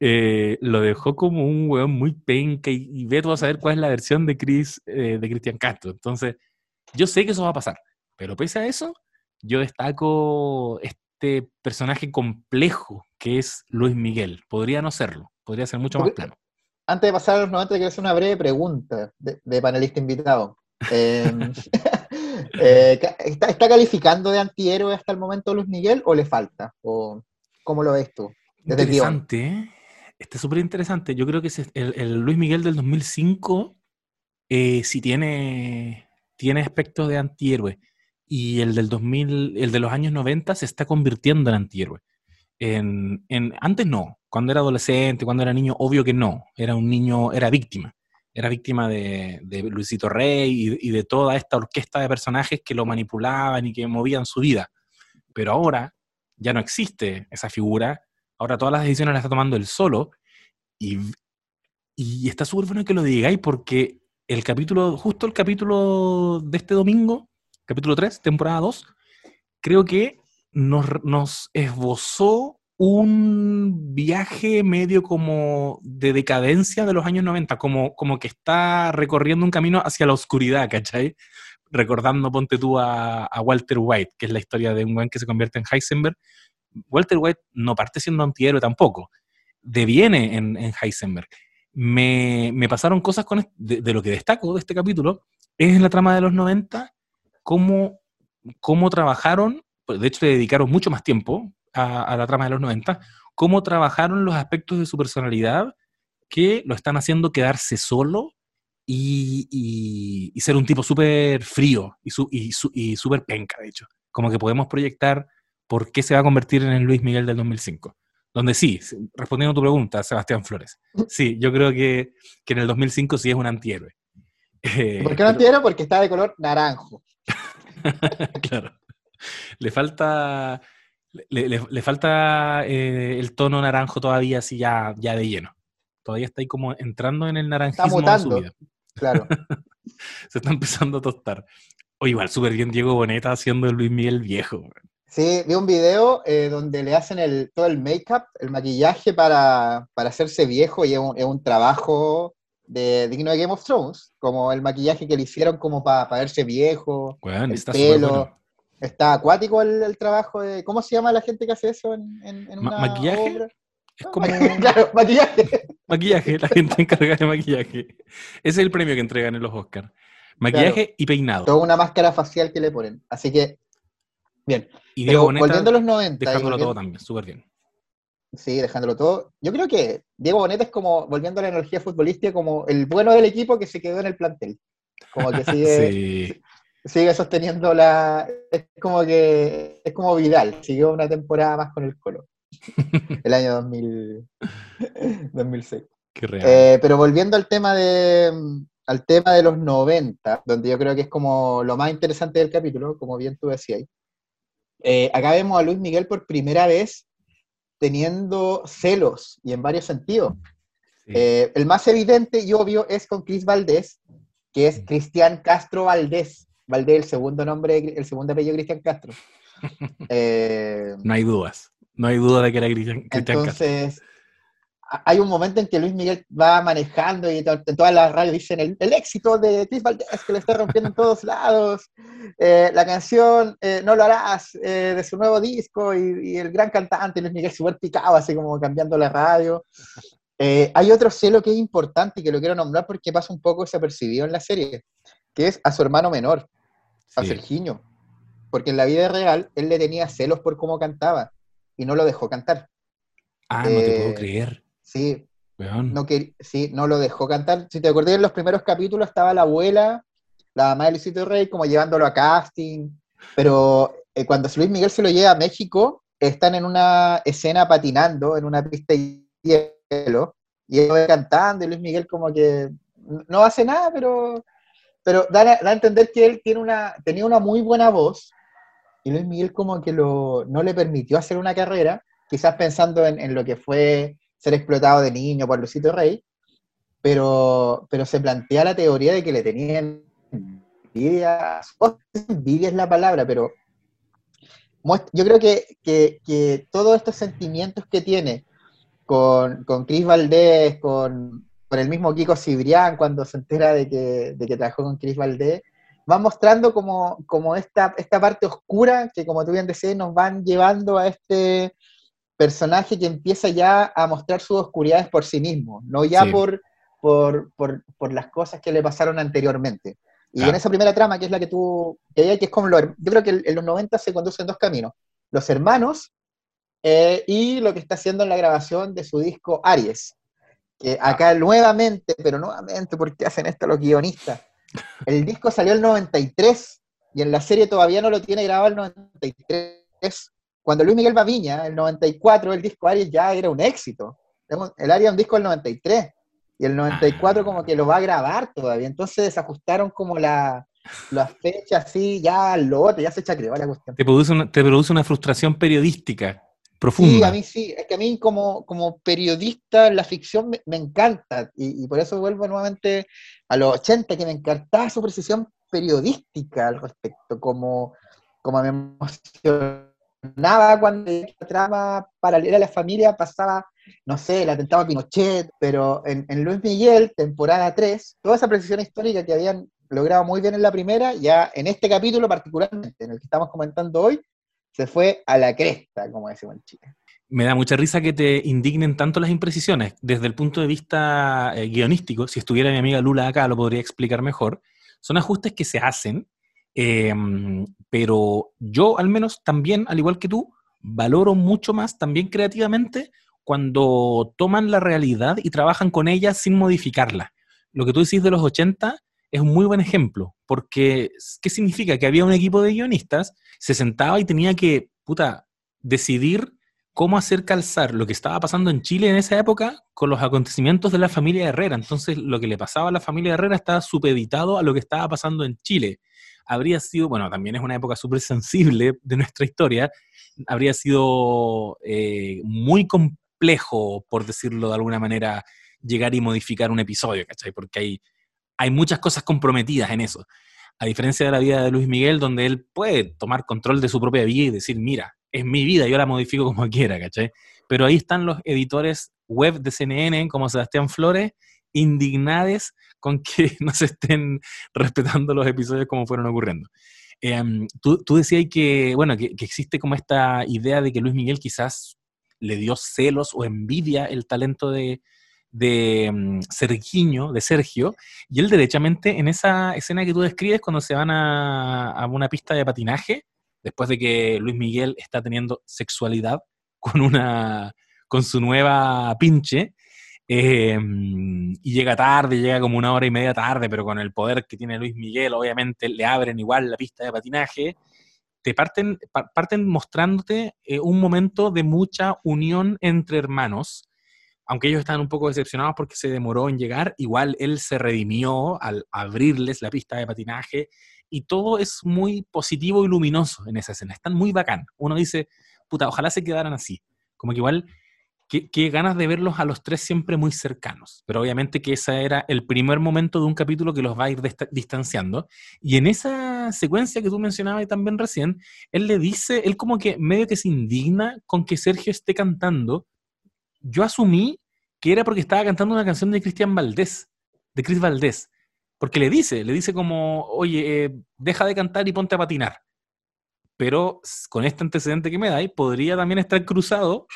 Eh, lo dejó como un weón muy penca y, y Beto a saber cuál es la versión de Chris, eh, de Cristian Castro. Entonces, yo sé que eso va a pasar, pero pese a eso, yo destaco este personaje complejo que es Luis Miguel. Podría no serlo, podría ser mucho más plano. Antes de pasar a los 90, quiero hacer una breve pregunta de, panelista invitado. <laughs> Eh, eh, ¿está, está calificando de antihéroe hasta el momento Luis Miguel o le falta? ¿O cómo lo ves tú? Desde el. Interesante, ¿eh? Este es súper interesante. Yo creo que el Luis Miguel del 2005 eh, sí tiene, tiene aspectos de antihéroe. Y el del 2000, el de los años 90 se está convirtiendo en antihéroe. En, en- antes no, cuando era adolescente, cuando era niño, obvio que no. Era un niño, era víctima. Era víctima de, de Luisito Rey y, y de toda esta orquesta de personajes que lo manipulaban y que movían su vida. Pero ahora ya no existe esa figura. Ahora todas las decisiones las está tomando él solo. Y, y está súper bueno que lo digáis porque el capítulo, justo el capítulo de este domingo, capítulo 3, temporada 2, creo que nos, esbozó un viaje medio como de decadencia de los años 90, como, como que está recorriendo un camino hacia la oscuridad, ¿cachai? Recordando, ponte tú a, Walter White, que es la historia de un buen que se convierte en Heisenberg. Walter White no parte siendo antihéroe tampoco, deviene en, en Heisenberg. Me, me pasaron cosas con de, de lo que destaco de este capítulo, es la trama de los 90, cómo, cómo trabajaron, de hecho le dedicaron mucho más tiempo a, a la trama de los 90, cómo trabajaron los aspectos de su personalidad que lo están haciendo quedarse solo y, y- y ser un tipo súper frío y, su- y, su- y súper penca, de hecho. Como que podemos proyectar por qué se va a convertir en el Luis Miguel del 2005. Donde sí, sí, respondiendo a tu pregunta, Sebastián Flores, sí, yo creo que, que en el 2005 sí es un antihéroe. Eh, ¿Por qué no pero- antihéroe? Porque está de color naranjo. <laughs> claro. Le falta. Le, le- le falta eh, el tono naranjo todavía así ya, ya de lleno. Todavía está ahí como entrando en el naranjismo de su vida. Claro. <laughs> Se está empezando a tostar. O igual, súper bien Diego Boneta haciendo el Luis Miguel viejo. Sí, vi un video eh, donde le hacen el, todo el make-up, el maquillaje para, para hacerse viejo y es un, es un trabajo de, digno de Game of Thrones, como el maquillaje que le hicieron como para verse viejo, Weón, el pelo. bueno. Está acuático el, el trabajo de... ¿Cómo se llama la gente que hace eso en, en- en una ¿maquillaje? obra? Es como <laughs> claro, maquillaje. <laughs> maquillaje, la gente encargada de maquillaje. Ese es el premio que entregan en los Oscars. Maquillaje y peinado. Toda una máscara facial que le ponen. Así que, bien. Y Diego Boneta volviendo a los 90... y dejándolo todo también, súper bien. Sí, dejándolo todo. Yo creo que Diego Boneta es como, volviendo a la energía futbolística, como el bueno del equipo que se quedó en el plantel. Como que <laughs> sigue, Sí. Sigue sosteniendo la. Es como que. Es como Vidal, siguió una temporada más con el Colo. <laughs> el año 2000, 2006. <laughs> Qué real. Eh, pero volviendo al tema de al tema de los 90, donde yo creo que es como lo más interesante del capítulo, como bien tú decías. Eh, acá vemos a Luis Miguel por primera vez teniendo celos y en varios sentidos. Sí. Eh, el más evidente y obvio es con Cris Valdés, que es Cristian Castro Valdés. Valdés, el segundo nombre, el segundo apellido Cristian Castro. <laughs> Eh, no hay dudas. No hay duda de que era Cristian Cristian Castro. entonces, hay un momento en que Luis Miguel va manejando y en todas las radios dicen el, el éxito de Cris Valdés, que le está rompiendo en todos lados. Eh, la canción eh, No lo harás de su nuevo disco y, y el gran cantante Luis Miguel súper picado, así como cambiando la radio. Hay otro celo que es importante y que lo quiero nombrar porque pasa un poco desapercibido en la serie, que es a su hermano menor, a Sí. Sergiño. Porque en la vida real él le tenía celos por cómo cantaba y no lo dejó cantar. Ah, no te Eh, puedo creer. Sí, weón. no, que, sí, no lo dejó cantar. Si te acordás, en los primeros capítulos estaba la abuela, la mamá de Luisito Rey, como llevándolo a casting. Pero eh, cuando Luis Miguel se lo lleva a México, están en una escena patinando en una pista de hielo y él va cantando y Luis Miguel como que no hace nada, pero, pero da, da a entender que él tiene una, tenía una muy buena voz y Luis Miguel como que lo, no le permitió hacer una carrera, quizás pensando en, en lo que fue ser explotado de niño por Luisito Rey, pero, pero se plantea la teoría de que le tenían envidia, envidia es la palabra, pero yo creo que, que, que todos estos sentimientos que tiene con, con Cris Valdés, con, con el mismo Kiko Cibrián, cuando se entera de que, de que trabajó con Cris Valdés, va mostrando como, como esta, esta parte oscura que, como tú bien decías, nos van llevando a este personaje que empieza ya a mostrar sus oscuridades por sí mismo, no ya Sí. por, por, por, por las cosas que le pasaron anteriormente. Y Claro. en esa primera trama, que es la que tú, que, hay, que es como lo, yo creo que en los 90 se conducen dos caminos, los hermanos eh, y lo que está haciendo en la grabación de su disco Aries, que acá nuevamente, pero nuevamente, ¿por qué hacen esto los guionistas? El <laughs> disco salió el 93 y en la serie todavía no lo tiene grabado el 93. Cuando Luis Miguel va a Viña, el 94, el disco Aries ya era un éxito. El Aries es un disco del 93 y el 94 Ah. como que lo va a grabar todavía. Entonces desajustaron como la, las fechas así, ya al lote, ya se chacreó la cuestión. Te produce una, te produce una frustración periodística profunda. Sí, a mí sí, es que a mí como, como periodista la ficción me, me encanta y, y por eso vuelvo nuevamente a los 80, que me encantaba su precisión periodística al respecto, como, como me emocionaba cuando la trama paralela a la familia pasaba, no sé, el atentado a Pinochet, pero en, en Luis Miguel, temporada 3, toda esa precisión histórica que habían logrado muy bien en la primera, ya en este capítulo particularmente, en el que estamos comentando hoy, se fue a la cresta, como decimos en Chile. Me da mucha risa que te indignen tanto las imprecisiones. Desde el punto de vista eh, guionístico, si estuviera mi amiga Lula acá, lo podría explicar mejor. Son ajustes que se hacen, eh, pero yo al menos también, al igual que tú, valoro mucho más también creativamente cuando toman la realidad y trabajan con ella sin modificarla. Lo que tú decís de los 80 es un muy buen ejemplo, porque ¿qué significa? Que había un equipo de guionistas, se sentaba y tenía que, puta, decidir cómo hacer calzar lo que estaba pasando en Chile en esa época con los acontecimientos de la familia Herrera. Entonces, lo que le pasaba a la familia Herrera estaba supeditado a lo que estaba pasando en Chile. Habría sido, bueno, también es una época súper sensible de nuestra historia, habría sido eh, muy complejo, por decirlo de alguna manera, llegar y modificar un episodio, ¿cachai? Porque hay, hay muchas cosas comprometidas en eso. A diferencia de la vida de Luis Miguel, donde él puede tomar control de su propia vida y decir, mira, es mi vida, yo la modifico como quiera, ¿cachai? Pero ahí están los editores web de CNN, como Sebastián Flores, indignades con que <laughs> no se estén respetando los episodios como fueron ocurriendo. Eh, tú, tú, decías que, bueno, que, existe como esta idea de que Luis Miguel quizás le dio celos o envidia el talento de, de um, Sergiño, de Sergio, y él derechamente en esa escena que tú describes cuando se van a, a una pista de patinaje, después de que Luis Miguel está teniendo sexualidad con una con su nueva pinche eh, y llega tarde, llega como una hora y media tarde, pero con el poder que tiene Luis Miguel, obviamente le abren igual la pista de patinaje te parten, pa- parten mostrándote eh, un momento de mucha unión entre hermanos. Aunque ellos estaban un poco decepcionados porque se demoró en llegar, igual él se redimió al abrirles la pista de patinaje y todo es muy positivo y luminoso en esa escena. Están muy bacán. Uno dice, puta, ojalá se quedaran así. Como que igual, qué, ganas de verlos a los tres siempre muy cercanos. Pero obviamente que ese era el primer momento de un capítulo que los va a ir dista- distanciando. Y en esa secuencia que tú mencionabas también recién, él le dice, él como que medio que se indigna con que Sergio esté cantando. Yo asumí que era porque estaba cantando una canción de Cristian Valdés, de Chris Valdés. Porque le dice, le dice como, oye, eh, deja de cantar y ponte a patinar. Pero con este antecedente que me dais, podría también estar cruzado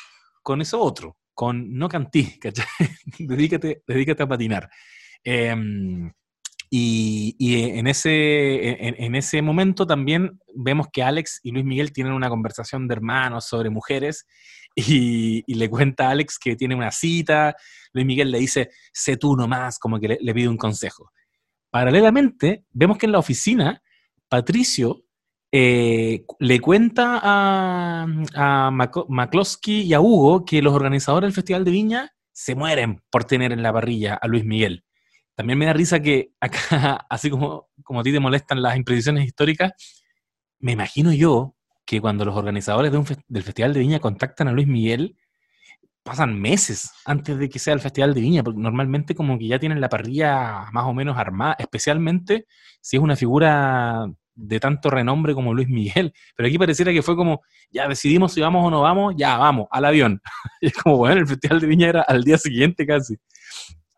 con eso otro, con no cantí, <laughs> ¿cachai? dedícate, dedícate a patinar. Em, y, y en, ese, en ese momento también vemos que Alex y Luis Miguel tienen una conversación de hermanos sobre mujeres y, le cuenta a Alex que tiene una cita, Luis Miguel le dice, sé tú nomás, como que le, le pide un consejo. Paralelamente, vemos que en la oficina, Patricio eh, le cuenta a, a McCloskey y a Hugo que los organizadores del Festival de Viña se mueren por tener en la parrilla a Luis Miguel. También me da risa que acá, <laughs> así como, como a ti te molestan las imprecisiones históricas, me imagino yo que cuando los organizadores de un del Festival de Viña contactan a Luis Miguel, pasan meses antes de que sea el Festival de Viña, porque normalmente como que ya tienen la parrilla más o menos armada, especialmente si es una figura de tanto renombre como Luis Miguel. Pero aquí pareciera que fue como, ya decidimos si vamos o no vamos, ya vamos, al avión. <laughs> Y es como, bueno, el Festival de Viña era al día siguiente casi.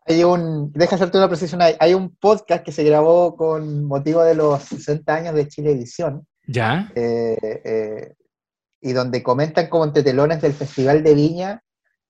Hay un, deja hacerte una precisión, hay, hay un podcast que se grabó con motivo de los 60 años de Chilevisión, ¿Ya? eh, eh, y donde comentan como entre telones del Festival de Viña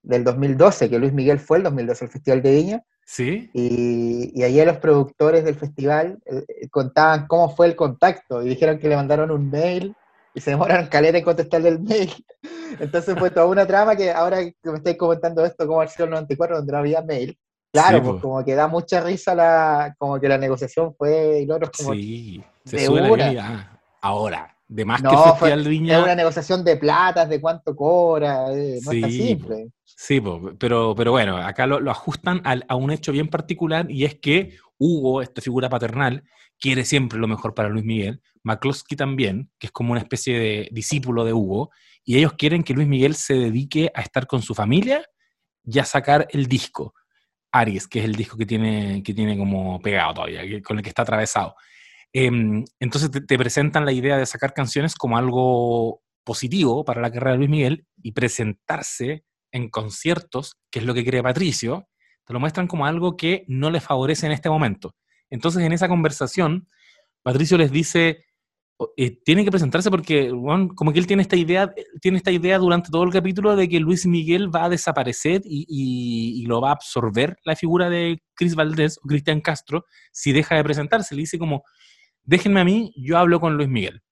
del 2012, que Luis Miguel fue el 2012 al Festival de Viña, ¿Sí? y, y ahí los productores del festival eh, contaban cómo fue el contacto, y dijeron que le mandaron un mail, y se demoraron caleta en contestarle el mail. <laughs> Entonces fue toda una trama que ahora que me estáis comentando esto, como el 94, donde no había mail, Claro, Sí, pues po. como que da mucha risa la, como que la negociación fue y lo otro es como Sí, se de sube una. calidad. Ahora, de más No, que el fue- Festival de es Viña. una negociación de platas, de cuánto cobra, eh, no es tan Sí, simple. Sí, pero, pero bueno, acá lo, lo ajustan a un hecho bien particular y es que Hugo, esta figura paternal, quiere siempre lo mejor para Luis Miguel, McCloskey también, que es como una especie de discípulo de Hugo, y ellos quieren que Luis Miguel se dedique a estar con su familia y a sacar el disco, Aries, que es el disco que tiene, que tiene como pegado todavía, que- con el que está atravesado. Em, entonces te, presentan la idea de sacar canciones como algo positivo para la carrera de Luis Miguel y presentarse en conciertos, que es lo que cree Patricio, te lo muestran como algo que no le favorece en este momento. Entonces, en esa conversación, Patricio les dice, eh, tiene que presentarse porque, como que él tiene esta idea, tiene esta idea durante todo el capítulo de que Luis Miguel va a desaparecer y, y- y lo va a absorber la figura de Chris Valdés o Cristian Castro si deja de presentarse. Le dice como, déjenme a mí, yo hablo con Luis Miguel.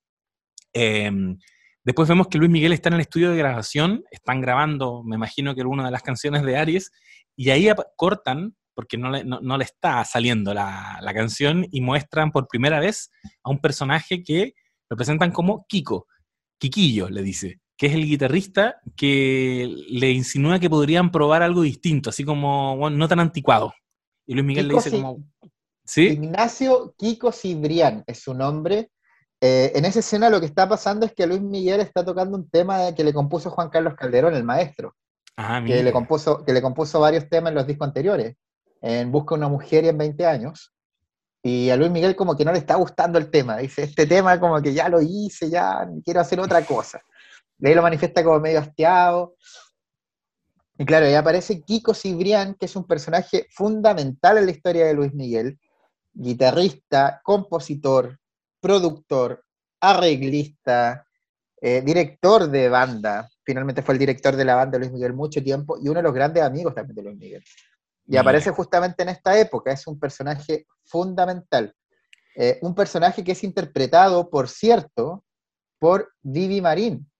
Em, después vemos que Luis Miguel está en el estudio de grabación, están grabando, me imagino que alguna de las canciones de Aries, y ahí cortan, porque no le, no- no le está saliendo la, la canción, y muestran por primera vez a un personaje que lo presentan como Kiko, Kikillo, le dice, que es el guitarrista que le insinúa que podrían probar algo distinto, así como bueno, no tan anticuado. Y Luis Miguel Kiko le dice sí- como, ¿sí? Ignacio Kiko Cibrián es su nombre. Eh, en esa escena lo que está pasando es que Luis Miguel está tocando un tema que le compuso Juan Carlos Calderón, el maestro, Ah, que le compuso, que le compuso varios temas en los discos anteriores, en Busca una mujer y en 20 años. Y a Luis Miguel como que no le está gustando el tema. Dice, este tema como que ya lo hice, ya quiero hacer otra cosa. De ahí lo manifiesta como medio hastiado. Y claro, ahí aparece Kiko Cibrián, que es un personaje fundamental en la historia de Luis Miguel, guitarrista, compositor, productor, arreglista, eh, director de banda. Finalmente fue el director de la banda Luis Miguel mucho tiempo y uno de los grandes amigos también de Luis Miguel. Y Mira. aparece justamente en esta época, es un personaje fundamental. Eh, un personaje que es interpretado, por cierto, por Vivi Marín.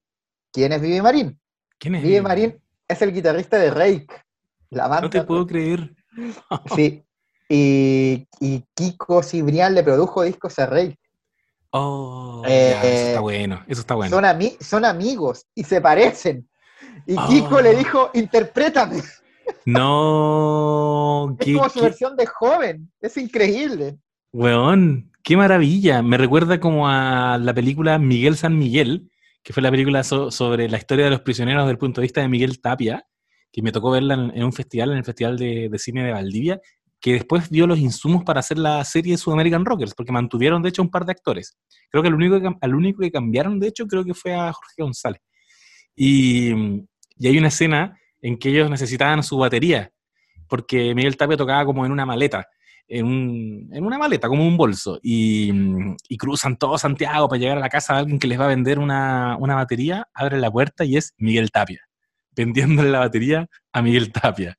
¿Quién es Vivi Marín? ¿Quién es? Vivi Vivi? Marín es el guitarrista de Rake, la banda. No te puedo creer. Sí. Y, y Kiko Cibrián le produjo discos a Rake. Oh, Eh, ya, eso está bueno, eso está bueno. Son, ami- son amigos y se parecen. Y Oh. Kiko le dijo, interprétame. No, <laughs> Es qué, como su qué- versión de joven. Es increíble. weón, qué maravilla. Me recuerda como a la película Miguel San Miguel, que fue la película so- sobre la historia de los prisioneros desde el punto de vista de Miguel Tapia, que me tocó verla en, en un festival, en el Festival de, de Cine de Valdivia, que después dio los insumos para hacer la serie Sudamerican Rockers, porque mantuvieron de hecho un par de actores. Creo que el único que, al único que cambiaron, de hecho, creo que fue a Jorge González. Y, y hay una escena en que ellos necesitaban su batería, porque Miguel Tapia tocaba como en una maleta, en, un- en una maleta, como un bolso, y, y cruzan todo Santiago para llegar a la casa de alguien que les va a vender una, una batería, abren la puerta y es Miguel Tapia, vendiéndole la batería a Miguel Tapia.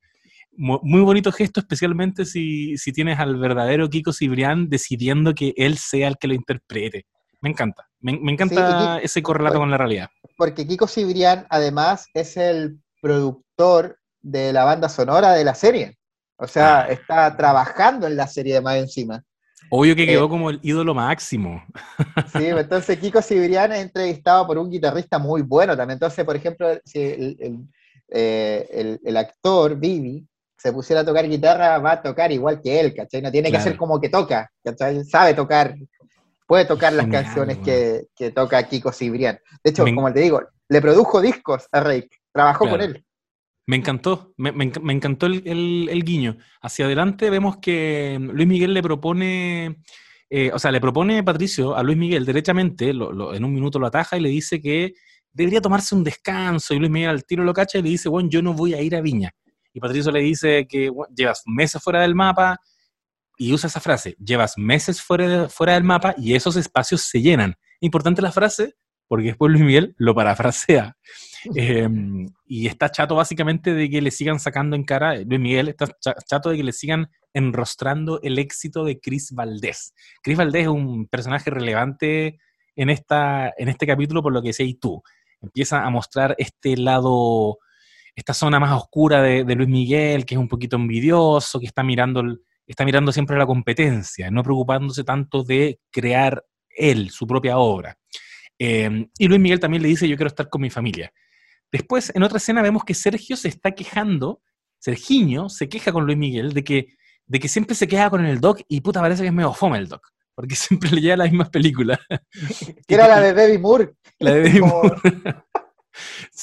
Mu- Muy bonito gesto, especialmente si, si tienes al verdadero Kiko Cibrián decidiendo que él sea el que lo interprete. Me encanta, me, me encanta Sí, y- ese correlato con la realidad. Porque Kiko Cibrián, además, es el productor de la banda sonora de la serie. O sea, Ah. está trabajando en la serie de más encima. Obvio que quedó Eh, como el ídolo máximo. Sí, <laughs> entonces Kiko Cibrián es entrevistado por un guitarrista muy bueno también. Entonces, por ejemplo, si el, el- eh, el- el actor, Vivi, se pusiera a tocar guitarra, va a tocar igual que él, ¿cachai? No tiene que hacer como que toca, ¿cachai? Sabe tocar, puede tocar las canciones que, que toca Kiko Cibrián. De hecho, Me como te digo, le produjo discos a Rake, trabajó Claro. con él. Me encantó, me, me enc- me encantó el, el- el guiño. Hacia adelante vemos que Luis Miguel le propone, eh, o sea, le propone Patricio a Luis Miguel derechamente, lo- lo- en un minuto lo ataja y le dice que debería tomarse un descanso. Y Luis Miguel al tiro lo cacha y le dice, bueno, yo no voy a ir a Viña. Y Patricio le dice que bueno, llevas meses fuera del mapa y usa esa frase, llevas meses fuera, de- fuera del mapa y esos espacios se llenan. Importante la frase porque después Luis Miguel lo parafrasea. <laughs> Eh, y está chato básicamente de que le sigan sacando en cara, Luis Miguel está cha- chato de que le sigan enrostrando el éxito de Chris Valdés. Chris Valdés es un personaje relevante en, esta, en este capítulo por lo que decías tú. Empieza a mostrar este lado, esta zona más oscura de, de Luis Miguel, que es un poquito envidioso, que está mirando, está mirando siempre la competencia, no preocupándose tanto de crear él, su propia obra. Eh, y Luis Miguel también le dice, yo quiero estar con mi familia. Después, en otra escena, vemos que Sergio se está quejando, Sergiño se queja con Luis Miguel de que, de que siempre se queda con el doc y puta, parece que es medio fome el doc, porque <laughs> siempre le lleva las mismas películas. Que era la de <laughs> Debbie Moore. La de Como- Moore.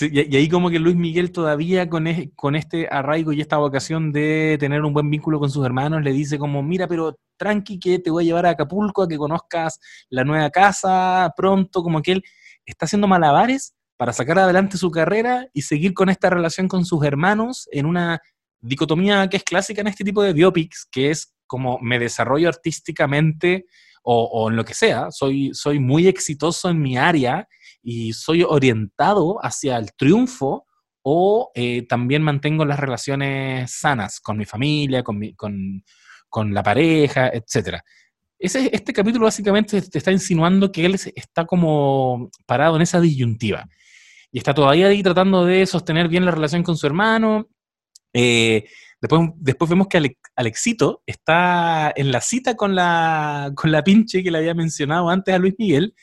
Y, ahí como que Luis Miguel todavía con, con este arraigo y esta vocación de tener un buen vínculo con sus hermanos, le dice como, mira, pero tranqui que te voy a llevar a Acapulco a que conozcas la nueva casa pronto, como que él está haciendo malabares para sacar adelante su carrera y seguir con esta relación con sus hermanos en una dicotomía que es clásica en este tipo de biopics, que es como me desarrollo artísticamente o, o en lo que sea, soy, soy muy exitoso en mi área y soy orientado hacia el triunfo o eh, también mantengo las relaciones sanas con mi familia, con, mi- con, con la pareja, etc. Ese, este capítulo básicamente te está insinuando que él está como parado en esa disyuntiva y está todavía ahí tratando de sostener bien la relación con su hermano. Eh, después, después vemos que Ale- Alexito está en la cita con la, con la pinche que le había mencionado antes a Luis Miguel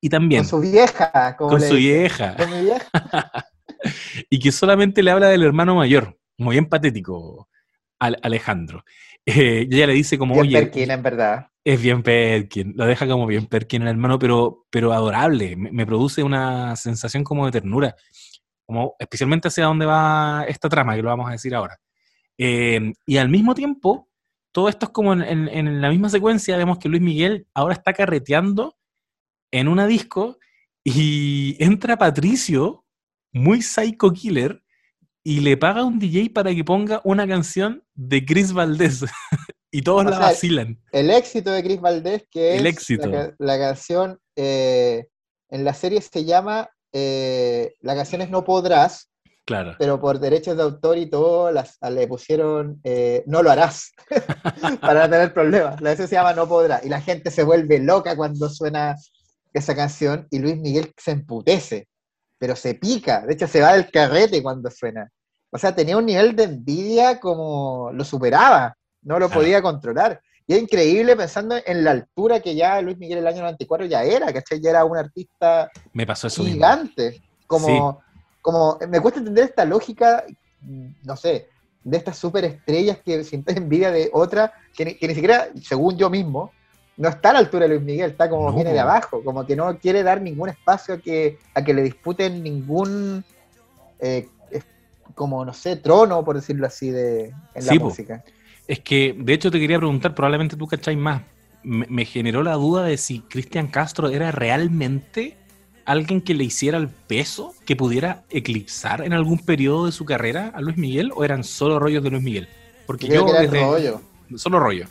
y también Con su vieja. Como con le su dice. vieja Con mi vieja. <laughs> y que solamente le habla del hermano mayor, muy bien patético, al- Alejandro. Eh, ella le dice como, Bien oye, Perkin, en verdad. es bien Perkin, lo deja como bien Perkin el hermano, pero, pero adorable, me, me produce una sensación como de ternura, como especialmente hacia dónde va esta trama, que lo vamos a decir ahora. Eh, y al mismo tiempo, todo esto es como en, en- en la misma secuencia, vemos que Luis Miguel ahora está carreteando en una disco y <laughs> entra Patricio, muy psycho killer, y le paga a un DJ para que ponga una canción de Chris Valdés. <laughs> y todos O la sea, vacilan. El éxito de Chris Valdés, que El es éxito. La, ca- la canción, eh, en la serie se llama, eh, la canción es No Podrás, Claro. pero por derechos de autor y todo las, le pusieron eh, No lo harás, <laughs> para no tener problemas. La canción se llama No Podrás, y la gente se vuelve loca cuando suena esa canción, y Luis Miguel se emputece, pero se pica, de hecho se va del carrete cuando suena. O sea, tenía un nivel de envidia como lo superaba, no lo Claro. podía controlar. Y es increíble pensando en la altura que ya Luis Miguel el año 94 ya era, ¿cachai? Ya era un artista Me pasó eso mismo. gigante. Como, como, me cuesta entender esta lógica, no sé, de estas superestrellas que sienten envidia de otra, que ni, que ni siquiera, según yo mismo, no está a la altura de Luis Miguel, está como No. viene de abajo, como que no quiere dar ningún espacio a que, a que le disputen ningún, eh, como, no sé, trono, por decirlo así, de, en la po. música. Es que, de hecho, te quería preguntar, probablemente tú cacháis más. Me, me generó la duda de si Cristian Castro era realmente alguien que le hiciera el peso, que pudiera eclipsar en algún periodo de su carrera a Luis Miguel, o eran solo rollos de Luis Miguel. Porque Creo yo, que era desde- rollo. solo rollo.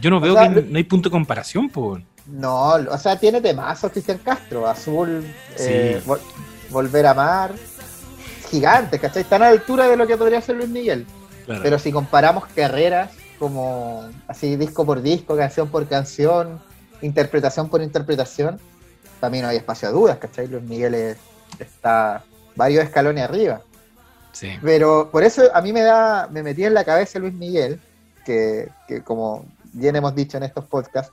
Yo no O veo sea, que no hay punto de comparación, pues. No, o sea, tiene temazos Cristian Castro, Azul, eh. Vol- Volver a Amar, gigantes, ¿cachai? Están a la altura de lo que podría ser Luis Miguel. Claro. Pero si comparamos carreras como así disco por disco, canción por canción, interpretación por interpretación, mí no hay espacio a dudas, ¿cachai? Luis Miguel es- está varios escalones arriba. sí. Pero por eso a mí me da, me metí en la cabeza Luis Miguel, que, que como bien hemos dicho en estos podcasts,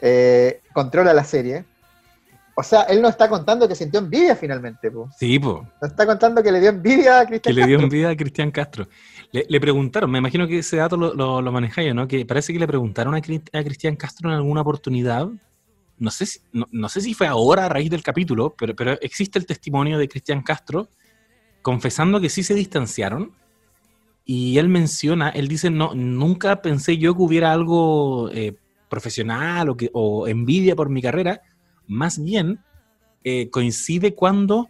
eh, controla la serie. O sea, él no está contando que sintió envidia finalmente, po. Sí, pues. no está contando que le dio envidia a que Cristian le dio Castro. envidia a Cristian Castro. Le, le preguntaron, me imagino que ese dato lo, lo, lo manejáis, ¿no? Que parece que le preguntaron a Cristian Castro en alguna oportunidad. No sé, si, no, no sé si fue ahora a raíz del capítulo, pero, pero existe el testimonio de Cristian Castro confesando que sí se distanciaron. Y él menciona, él dice, no, nunca pensé yo que hubiera algo eh, profesional o, que, o envidia por mi carrera. Más bien, eh, coincide cuando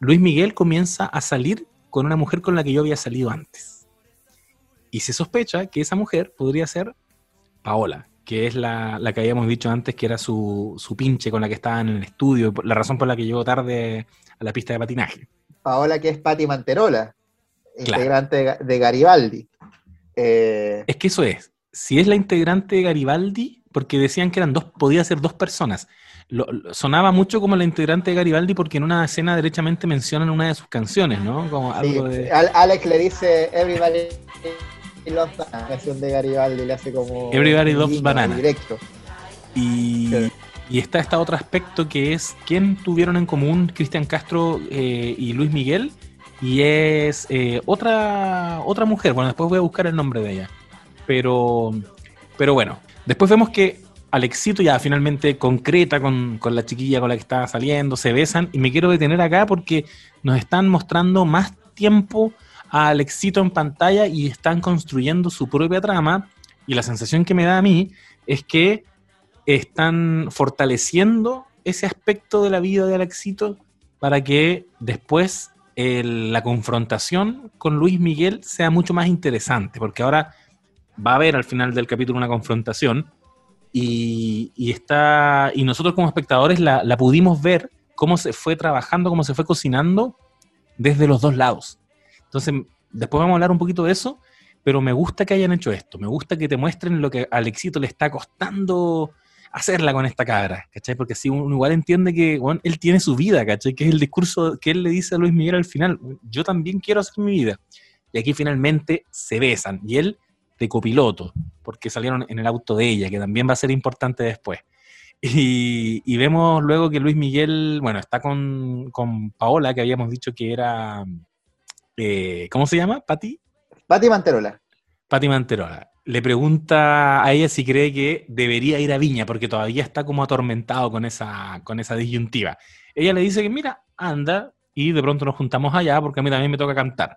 Luis Miguel comienza a salir con una mujer con la que yo había salido antes. Y se sospecha que esa mujer podría ser Paola, que es la, la que habíamos dicho antes que era su, su pinche con la que estaba en el estudio, la razón por la que llegó tarde a la pista de patinaje. Paola, que es Patti Manterola, Claro. integrante de, Ga- de Garibaldi. Eh, Es que eso es, si es la integrante de Garibaldi, porque decían que eran dos, podía ser dos personas. Lo- lo- sonaba mucho como la integrante de Garibaldi porque en una escena derechamente mencionan una de sus canciones, ¿no? Como sí, algo de... Al- Alex le dice Everybody loves banana, canción de Garibaldi, le hace como Everybody loves banana. directo. Y, Sí. y está este otro aspecto que es quién tuvieron en común Cristian Castro eh, y Luis Miguel. Y es eh, otra, otra mujer. Bueno, después voy a buscar el nombre de ella. Pero, pero bueno, después vemos que Alexito ya finalmente concreta con, con la chiquilla con la que estaba saliendo, se besan. Y me quiero detener acá porque nos están mostrando más tiempo a Alexito en pantalla y están construyendo su propia trama. Y la sensación que me da a mí es que están fortaleciendo ese aspecto de la vida de Alexito para que después la confrontación con Luis Miguel sea mucho más interesante, porque ahora va a haber al final del capítulo una confrontación y, está y nosotros como espectadores la, la pudimos ver cómo se fue trabajando, cómo se fue cocinando desde los dos lados. Entonces, después vamos a hablar un poquito de eso, pero me gusta que hayan hecho esto, me gusta que te muestren lo que a Alexito le está costando hacerla con esta cabra, ¿cachai? Porque así uno igual entiende que bueno, él tiene su vida, ¿cachai? Que es el discurso que él le dice a Luis Miguel al final, yo también quiero hacer mi vida. Y aquí finalmente se besan, y él de copiloto, porque salieron en el auto de ella, que también va a ser importante después. Y, y vemos luego que Luis Miguel, bueno, está con, con Paola, que habíamos dicho que era, eh, ¿cómo se llama? ¿Pati? Patti Manterola. Pati Manterola. Le pregunta a ella si cree que debería ir a Viña, porque todavía está como atormentado con esa, con esa disyuntiva. Ella le dice que, mira, anda, y de pronto nos juntamos allá, porque a mí también me toca cantar.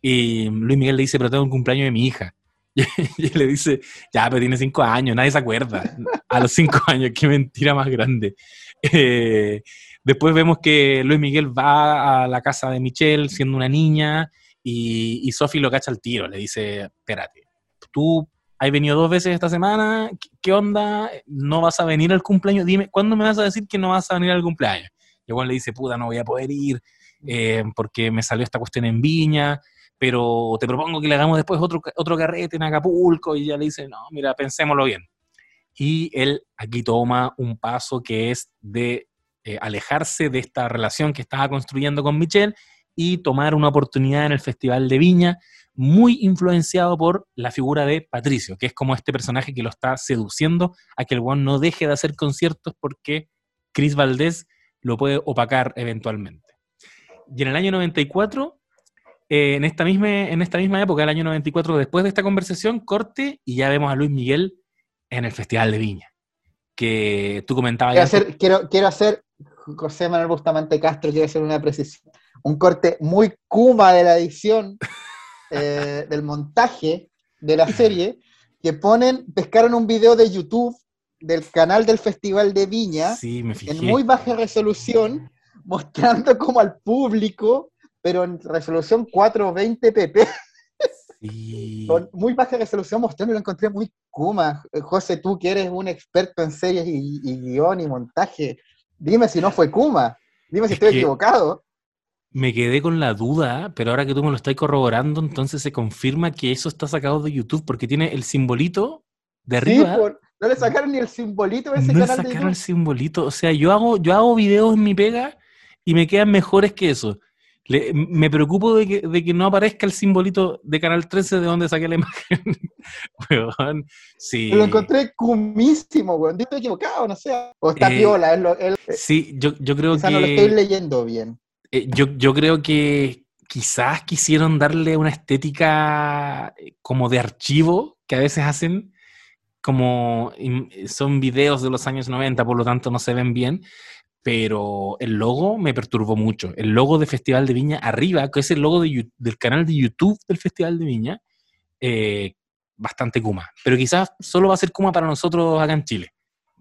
Y Luis Miguel le dice, pero tengo un cumpleaños de mi hija. <laughs> Y él le dice, ya, pero tiene cinco años, nadie se acuerda. A los cinco <laughs> años, qué mentira más grande. Eh, después vemos que Luis Miguel va a la casa de Michelle siendo una niña y, y Sophie lo cacha al tiro, le dice, espérate, tú has venido dos veces esta semana, ¿qué- ¿qué onda? ¿No vas a venir al cumpleaños? Dime, ¿cuándo me vas a decir que no vas a venir al cumpleaños? Y Juan le dice, puta, no voy a poder ir eh, porque me salió esta cuestión en Viña, pero te propongo que le hagamos después otro, otro carrete en Acapulco. Y ella le dice, no, mira, pensémoslo bien. Y él aquí toma un paso que es de eh, alejarse de esta relación que estaba construyendo con Michelle y tomar una oportunidad en el Festival de Viña, muy influenciado por la figura de Patricio, que es como este personaje que lo está seduciendo a que el one no deje de hacer conciertos porque Chris Valdés lo puede opacar eventualmente. Y en el año 94, eh, en, esta misma, en esta misma época, el año 94, después de esta conversación, corte y ya vemos a Luis Miguel en el Festival de Viña. Que tú comentabas. Quiero hacer, quiero, quiero hacer, José Manuel Bustamante Castro, quiero hacer una precisión. Un corte muy kuma de la edición, eh, del montaje de la serie, que ponen, pescaron un video de YouTube del canal del Festival de Viña, Sí, me fijé. en muy baja resolución, mostrando como al público, pero en resolución 420 pp, Sí. con muy baja resolución, mostrando, lo encontré muy kuma. Eh, José, tú que eres un experto en series y, y guion y montaje, dime si no fue kuma, dime si Es estoy que- equivocado. Me quedé con la duda, pero ahora que tú me lo estás corroborando, entonces se confirma que eso está sacado de YouTube porque tiene el simbolito de Sí, arriba. por- no le sacaron ni el simbolito de ese no le canal de sacaron el simbolito. O sea, yo hago, yo hago videos en mi pega y me quedan mejores que eso. Le- me preocupo de que, de que no aparezca el simbolito de Canal 13 de donde saqué la <laughs> imagen. Weón, sí. Lo encontré kumísimo, weón. Estoy equivocado, no sé. O está Eh, piola, es lo- él- Sí, yo, yo creo que. no lo estoy leyendo bien. Eh, yo, yo creo que quizás quisieron darle una estética eh, como de archivo que a veces hacen, como son videos de los años 90, por lo tanto no se ven bien, pero el logo me perturbó mucho. El logo de Festival de Viña arriba, que es el logo del canal de YouTube del Festival de Viña, eh, bastante Kuma. Pero quizás solo va a ser Kuma para nosotros acá en Chile.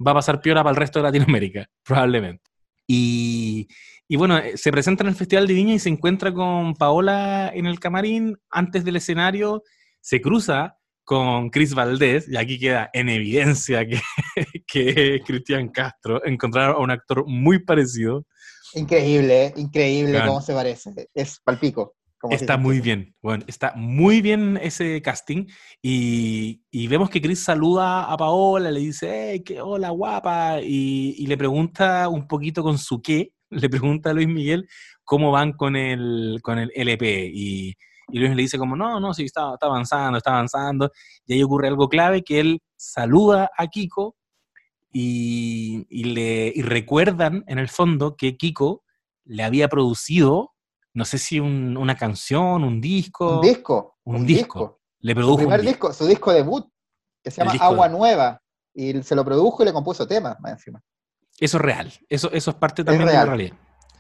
Va a pasar piola para el resto de Latinoamérica, <laughs> probablemente. Y, y bueno, eh, se presenta en el Festival de Viña y se encuentra con Paola en el camarín antes del escenario, se cruza con Chris Valdés, y aquí queda en evidencia que, <laughs> que Cristian Castro, encontraron a un actor muy parecido, Increíble, ¿eh? increíble Claro. cómo se parece. Es palpico. está muy bien, bueno, está muy bien ese casting, y, y vemos que Chris saluda a Paola, le dice, hey, qué hola guapa, y, y le pregunta un poquito con su qué, le pregunta a Luis Miguel cómo van con el, con el LP, y, y Luis le dice como, no, no, sí, está, está avanzando, está avanzando, y ahí ocurre algo clave, que él saluda a Kiko, y, y le, y recuerdan en el fondo que Kiko le había producido, no sé si un- una canción, un disco, Un disco. un disco. le Su produjo un primer disco. disco, su disco debut, que se llama Agua de- Nueva. Y se lo produjo y le compuso temas más encima. Eso es real, eso, eso es parte también de la real. realidad.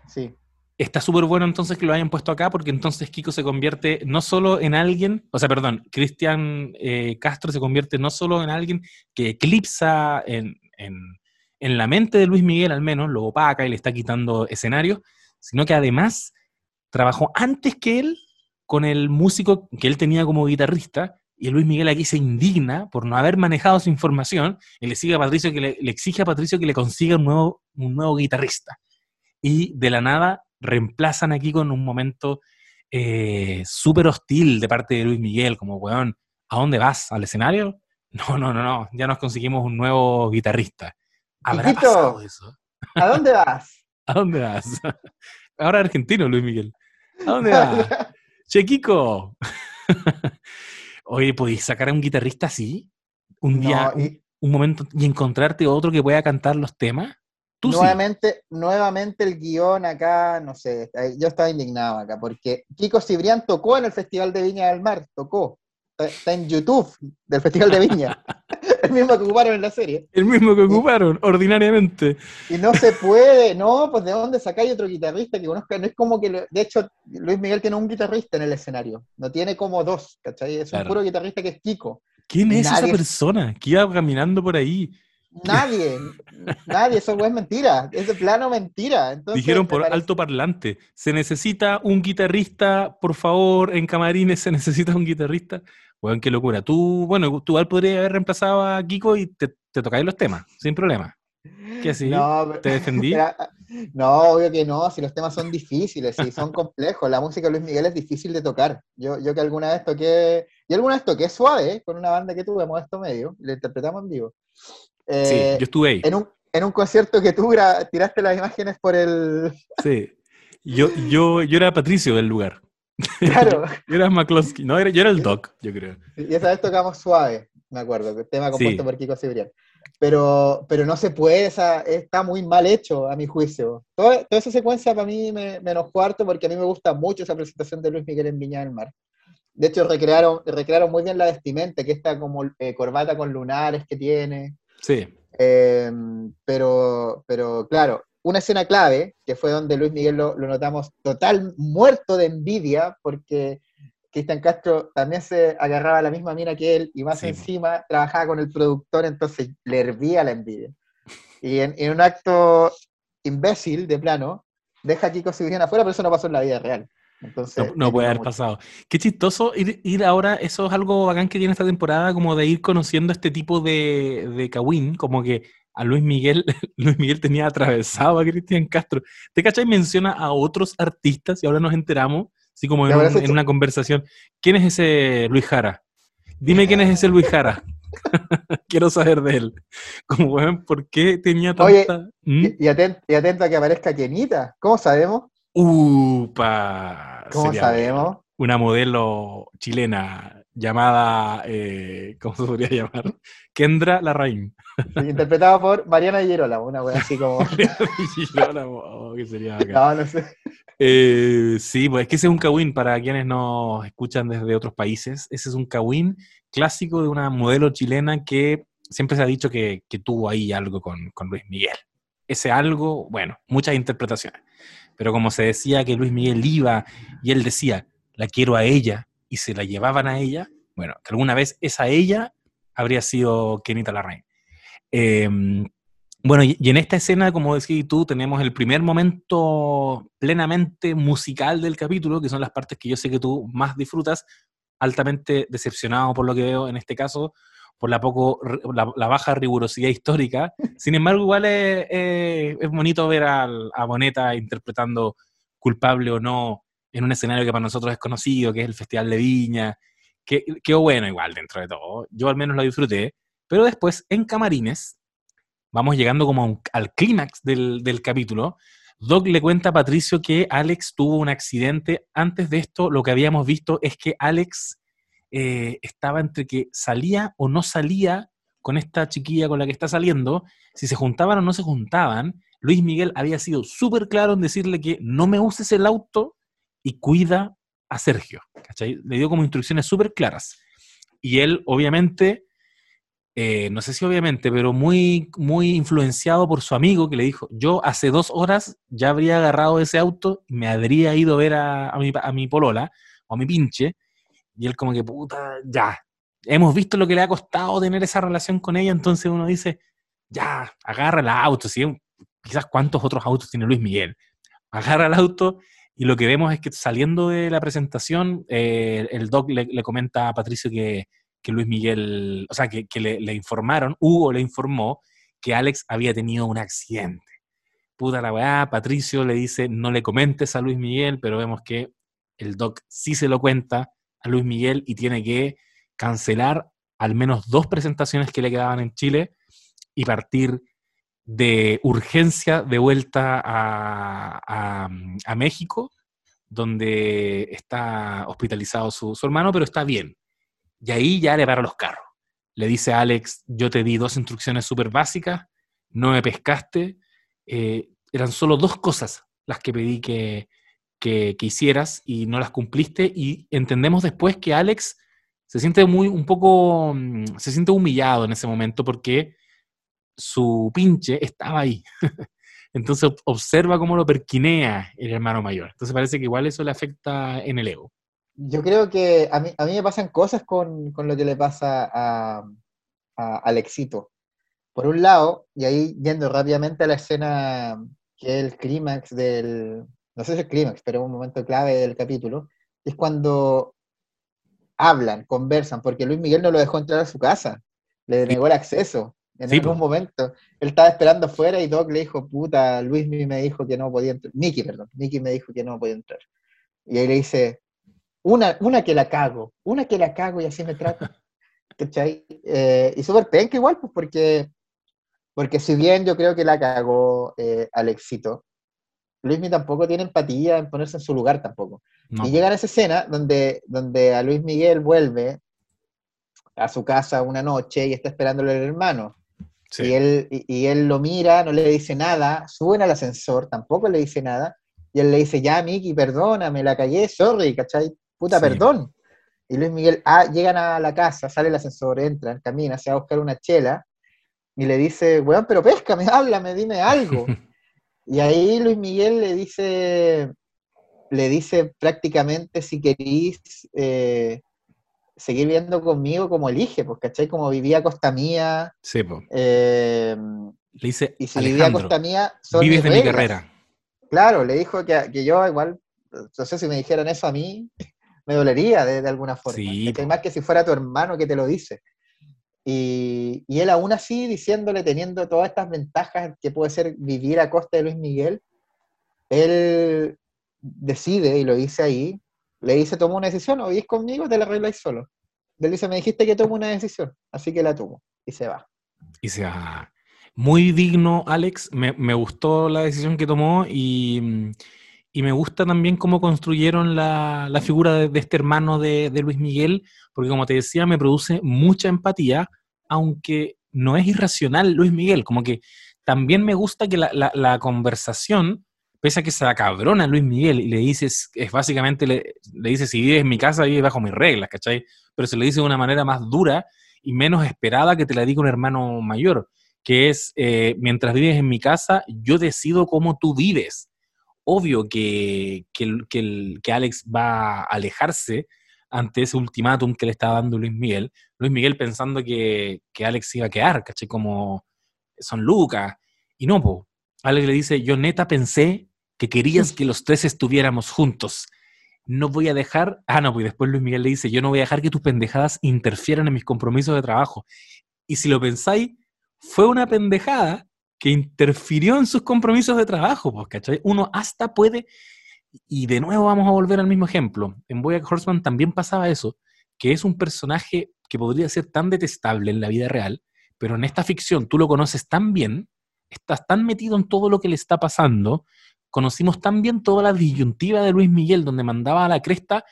Sí. Está súper bueno entonces que lo hayan puesto acá porque entonces Kiko se convierte no solo en alguien, o sea, perdón, Cristian eh, Castro se convierte no solo en alguien que eclipsa en, en- en la mente de Luis Miguel al menos, lo opaca y le está quitando escenario, sino que además trabajó antes que él con el músico que él tenía como guitarrista y Luis Miguel aquí se indigna por no haber manejado su información y le, sigue a Patricio que le, le exige a Patricio que le consiga un nuevo, un nuevo guitarrista. Y de la nada reemplazan aquí con un momento eh, súper hostil de parte de Luis Miguel, como, weón, ¿a dónde vas? ¿Al escenario? <laughs> No, no, no, no, ya nos conseguimos un nuevo guitarrista. ¿Habrá Quiquito. pasado eso? ¿A dónde vas? <laughs> ¿A dónde vas? <laughs> Ahora argentino, Luis Miguel. ¿A dónde vas? Che, Kiko. Oye, ¿podéis sacar a un guitarrista así? Un día, No, un, y un momento, y encontrarte otro que pueda cantar los temas. Tú sí. nuevamente, nuevamente el guion acá, no sé, yo estaba indignado acá, porque Kiko Cibrián tocó en el Festival de Viña del Mar, tocó. Está, en YouTube del Festival de Viña, <laughs> el mismo que ocuparon en la serie. El mismo que ocuparon, ordinariamente. Y no se puede, no, pues de dónde sacáis otro guitarrista que conozca, no es como que, lo- de hecho, Luis Miguel tiene un guitarrista en el escenario, no tiene como dos, ¿cachai? Es Claro. un puro guitarrista que es Kiko. ¿Quién es esa persona que iba caminando por ahí? Nadie, nadie, eso es mentira, es de plano mentira. Entonces, Dijeron por parece- alto parlante, se necesita un guitarrista, por favor, en camarines se necesita un guitarrista. Weón, qué locura. Tú, bueno, tú igual podrías haber reemplazado a Kiko y te, te tocáis los temas, sin problema. ¿Qué así? No, ¿Te defendí? <laughs> Era- no, obvio que no, si los temas son difíciles, si son complejos, la música de Luis Miguel es difícil de tocar. Yo, yo que alguna vez toqué, yo alguna vez toqué suave ¿eh? con una banda que tuve, Modesto Medio, y la interpretamos en vivo. Sí, Eh, yo estuve ahí. en, un, en un concierto que tú tiraste las imágenes por el... Sí. Yo, yo, yo era Patricio del lugar. Claro. <laughs> Era McCloskey, no, yo era el Doc, yo creo. Y esa vez tocamos suave, me acuerdo, el tema compuesto Sí. por Kiko Cibrián. Pero, pero no se puede, esa, está muy mal hecho a mi juicio. Toda, toda esa secuencia para mí me, me enojó harto porque a mí me gusta mucho esa presentación de Luis Miguel en Viña del Mar. De hecho, recrearon, recrearon muy bien la vestimenta, que esta como eh, corbata con lunares que tiene. Sí, Eh, pero, pero claro, una escena clave, que fue donde Luis Miguel lo, lo notamos total muerto de envidia, porque Cristian Castro también se agarraba a la misma mina que él y más Sí. encima trabajaba con el productor, entonces le hervía la envidia. Y en, en un acto imbécil de plano, deja a Kiko Cibrián afuera, pero eso no pasó en la vida real. Entonces, no, no puede haber mucho. pasado. Qué chistoso ir, ir ahora, eso es algo bacán que tiene esta temporada, como de ir conociendo este tipo de, de Kawin, como que a Luis Miguel, <laughs> Luis Miguel tenía atravesado a Cristian Castro. ¿Te cachai? Menciona a otros artistas y ahora nos enteramos, así como en, un- en una conversación. ¿Quién es ese Luis Jara? Dime quién es ese Luis Jara. <laughs> Quiero saber de él. Como, ¿por qué tenía tanta... Oye, ¿Mm? Y, y aten- y atento a que aparezca Kenita. ¿Cómo sabemos? Upa. ¿Cómo sabemos? una modelo chilena llamada, eh, <laughs> ¿cómo se podría llamar? Kendra Larraín. Interpretado por Mariana Girolamo, una wea así como. <laughs> oh, que sería bacán. No, no sé. Eh, sí, pues es que ese es un kawin para quienes nos escuchan desde otros países. Ese es un kawin clásico de una modelo chilena que siempre se ha dicho que, que tuvo ahí algo con, con Luis Miguel. Ese algo, bueno, muchas interpretaciones. Pero como se decía que Luis Miguel iba y él decía, la quiero a ella, y se la llevaban a ella, bueno, que alguna vez esa ella habría sido Kenita Larraín. Eh, bueno, y, en esta escena, como decís tú, tenemos el primer momento plenamente musical del capítulo, que son las partes que yo sé que tú más disfrutas, altamente decepcionado por lo que veo en este caso, por la, poco, la, baja rigurosidad histórica. Sin embargo, igual es, es- bonito ver al- a Boneta interpretando culpable o no en un escenario que para nosotros es conocido, que es el Festival de Viña, que quedó bueno igual dentro de todo. Yo al menos lo disfruté. Pero después, en Camarines, vamos llegando como al clímax del, del capítulo. Doc le cuenta a Patricio que Alex tuvo un accidente. Antes de esto, lo que habíamos visto es que Alex eh, estaba entre que salía o no salía con esta chiquilla con la que está saliendo, si se juntaban o no se juntaban. Luis Miguel había sido súper claro en decirle que no me uses el auto y cuida a Sergio. Le dio como instrucciones súper claras. Y él, obviamente, eh, no sé si obviamente, pero muy, muy influenciado por su amigo que le dijo, yo hace dos horas ya habría agarrado ese auto me habría ido a ver a, a mi, a mi polola o a mi pinche. Y él como que, puta, ya. Hemos visto lo que le ha costado tener esa relación con ella, entonces uno dice, ya, agarra el auto, ¿sí? quizás cuántos otros autos tiene Luis Miguel. Agarra el auto y lo que vemos es que saliendo de la presentación, eh, el doc le, comenta a Patricio que, Luis Miguel, o sea, que, que le, le informaron, Hugo le informó que Alex había tenido un accidente. Puta la weá, Patricio le dice, no le comentes a Luis Miguel, pero vemos que el doc sí se lo cuenta a Luis Miguel y tiene que cancelar al menos dos presentaciones que le quedaban en Chile y partir de urgencia de vuelta a, a- México, donde está hospitalizado su, su hermano, pero está bien. Y ahí ya le para los carros. Le dice a Alex, yo te di dos instrucciones súper básicas, no me pescaste, eh, eran solo dos cosas las que pedí que, que, que hicieras y no las cumpliste y entendemos después que Alex se siente muy, un poco, mm, se siente humillado en ese momento porque su pinche estaba ahí. Entonces ob- observa cómo lo perquinea el hermano mayor. Entonces parece que igual eso le afecta en el ego. Yo creo que a mí, a mí me pasan cosas con, con lo que le pasa a, a Alexito. Por un lado, y ahí yendo rápidamente a la escena que es el clímax del, no sé si es el clímax, pero un momento clave del capítulo, es cuando hablan, conversan, porque Luis Miguel no lo dejó entrar a su casa, le negó el acceso en Sí, algún po. momento. Él estaba esperando afuera y Doc le dijo, puta, Luis me dijo que no podía entrar, Nicky, perdón, Nicky me dijo que no podía entrar. Y ahí le dice, una, una que la cago, una que la cago y así me trata. <laughs> ¿Cachai? Eh, y súper penca igual, pues porque, porque si bien yo creo que la cagó eh, Alexito, Luismi tampoco tiene empatía en ponerse en su lugar tampoco. No. Y llegan a esa escena donde, donde a Luis Miguel vuelve a su casa una noche y está esperándole el hermano. Sí. Y, él, y, y él lo mira, no le dice nada, suben al ascensor, tampoco le dice nada, y él le dice, ya, Miki, perdóname, la callé, sorry, ¿cachai? Puta, Sí. perdón. Y Luis Miguel, ah, llegan a la casa, sale el ascensor, entran, camina, se va a buscar una chela, y le dice, weón, pero péscame, <laughs> háblame, dime algo. <laughs> y ahí Luis Miguel le dice, le dice prácticamente, si querís eh, seguir viendo conmigo, como elige, pues, ¿cachai? Como vivía a costa mía, Sí, po. eh, Le dice, y si vivía a Alejandro, costa mía, son vives mis de mi carrera. Claro, le dijo que, que yo igual, no sé si me dijeran eso a mí, me dolería de, de alguna forma. Sí, ¿cachai? Más que si fuera tu hermano que te lo dice. Y, y él aún así, diciéndole, teniendo todas estas ventajas que puede ser vivir a costa de Luis Miguel, él decide, y lo dice ahí, le dice, toma una decisión, o vivís conmigo te la arregláis solo. Él dice, me dijiste que tomo una decisión, así que la tomo. Y se va. Y sea, muy digno, Alex. Me, me gustó la decisión que tomó y, y me gusta también cómo construyeron la, la figura de, este hermano de, de Luis Miguel, porque como te decía, me produce mucha empatía, aunque no es irracional Luis Miguel. Como que también me gusta que la- la conversación, pese a que se acabrona Luis Miguel y le dices, es básicamente, le, le dice, si vives en mi casa, vives bajo mis reglas, ¿cachai? Pero se le dice de una manera más dura y menos esperada que te la diga un hermano mayor, que es, eh, mientras vives en mi casa, yo decido cómo tú vives. Obvio que, que, que que Alex va a alejarse ante ese ultimátum que le está dando Luis Miguel. Luis Miguel pensando que, que Alex iba a quedar, ¿cachai? Como son Lucas. Y no, po. Alex le dice, yo neta pensé que querías que los tres estuviéramos juntos. No voy a dejar... Ah, no, pues después Luis Miguel le dice, yo no voy a dejar que tus pendejadas interfieran en mis compromisos de trabajo. Y si lo pensáis, fue una pendejada que interfirió en sus compromisos de trabajo, pues, ¿cachai? Uno hasta puede... Y de nuevo vamos a volver al mismo ejemplo. En Boyack Horseman también pasaba eso, que es un personaje que podría ser tan detestable en la vida real, pero en esta ficción tú lo conoces tan bien, estás tan metido en todo lo que le está pasando, conocimos tan bien toda la disyuntiva de Luis Miguel, donde mandaba a la cresta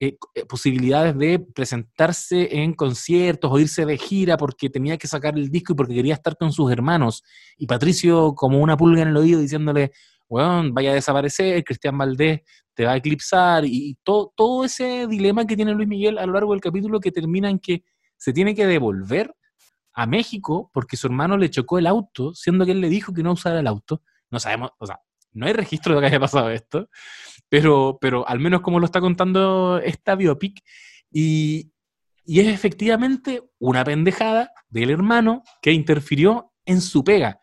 eh, eh, posibilidades de presentarse en conciertos o irse de gira porque tenía que sacar el disco y porque quería estar con sus hermanos. Y Patricio, como una pulga en el oído, diciéndole, weón, vaya a desaparecer, Cristian Valdés te va a eclipsar, y, y todo, todo ese dilema que tiene Luis Miguel a lo largo del capítulo que termina en que se tiene que devolver a México porque su hermano le chocó el auto, siendo que él le dijo que no usara el auto. No sabemos, o sea, no hay registro de que haya pasado esto, pero, pero al menos como lo está contando esta biopic, y, y es efectivamente una pendejada del hermano que interfirió en su pega.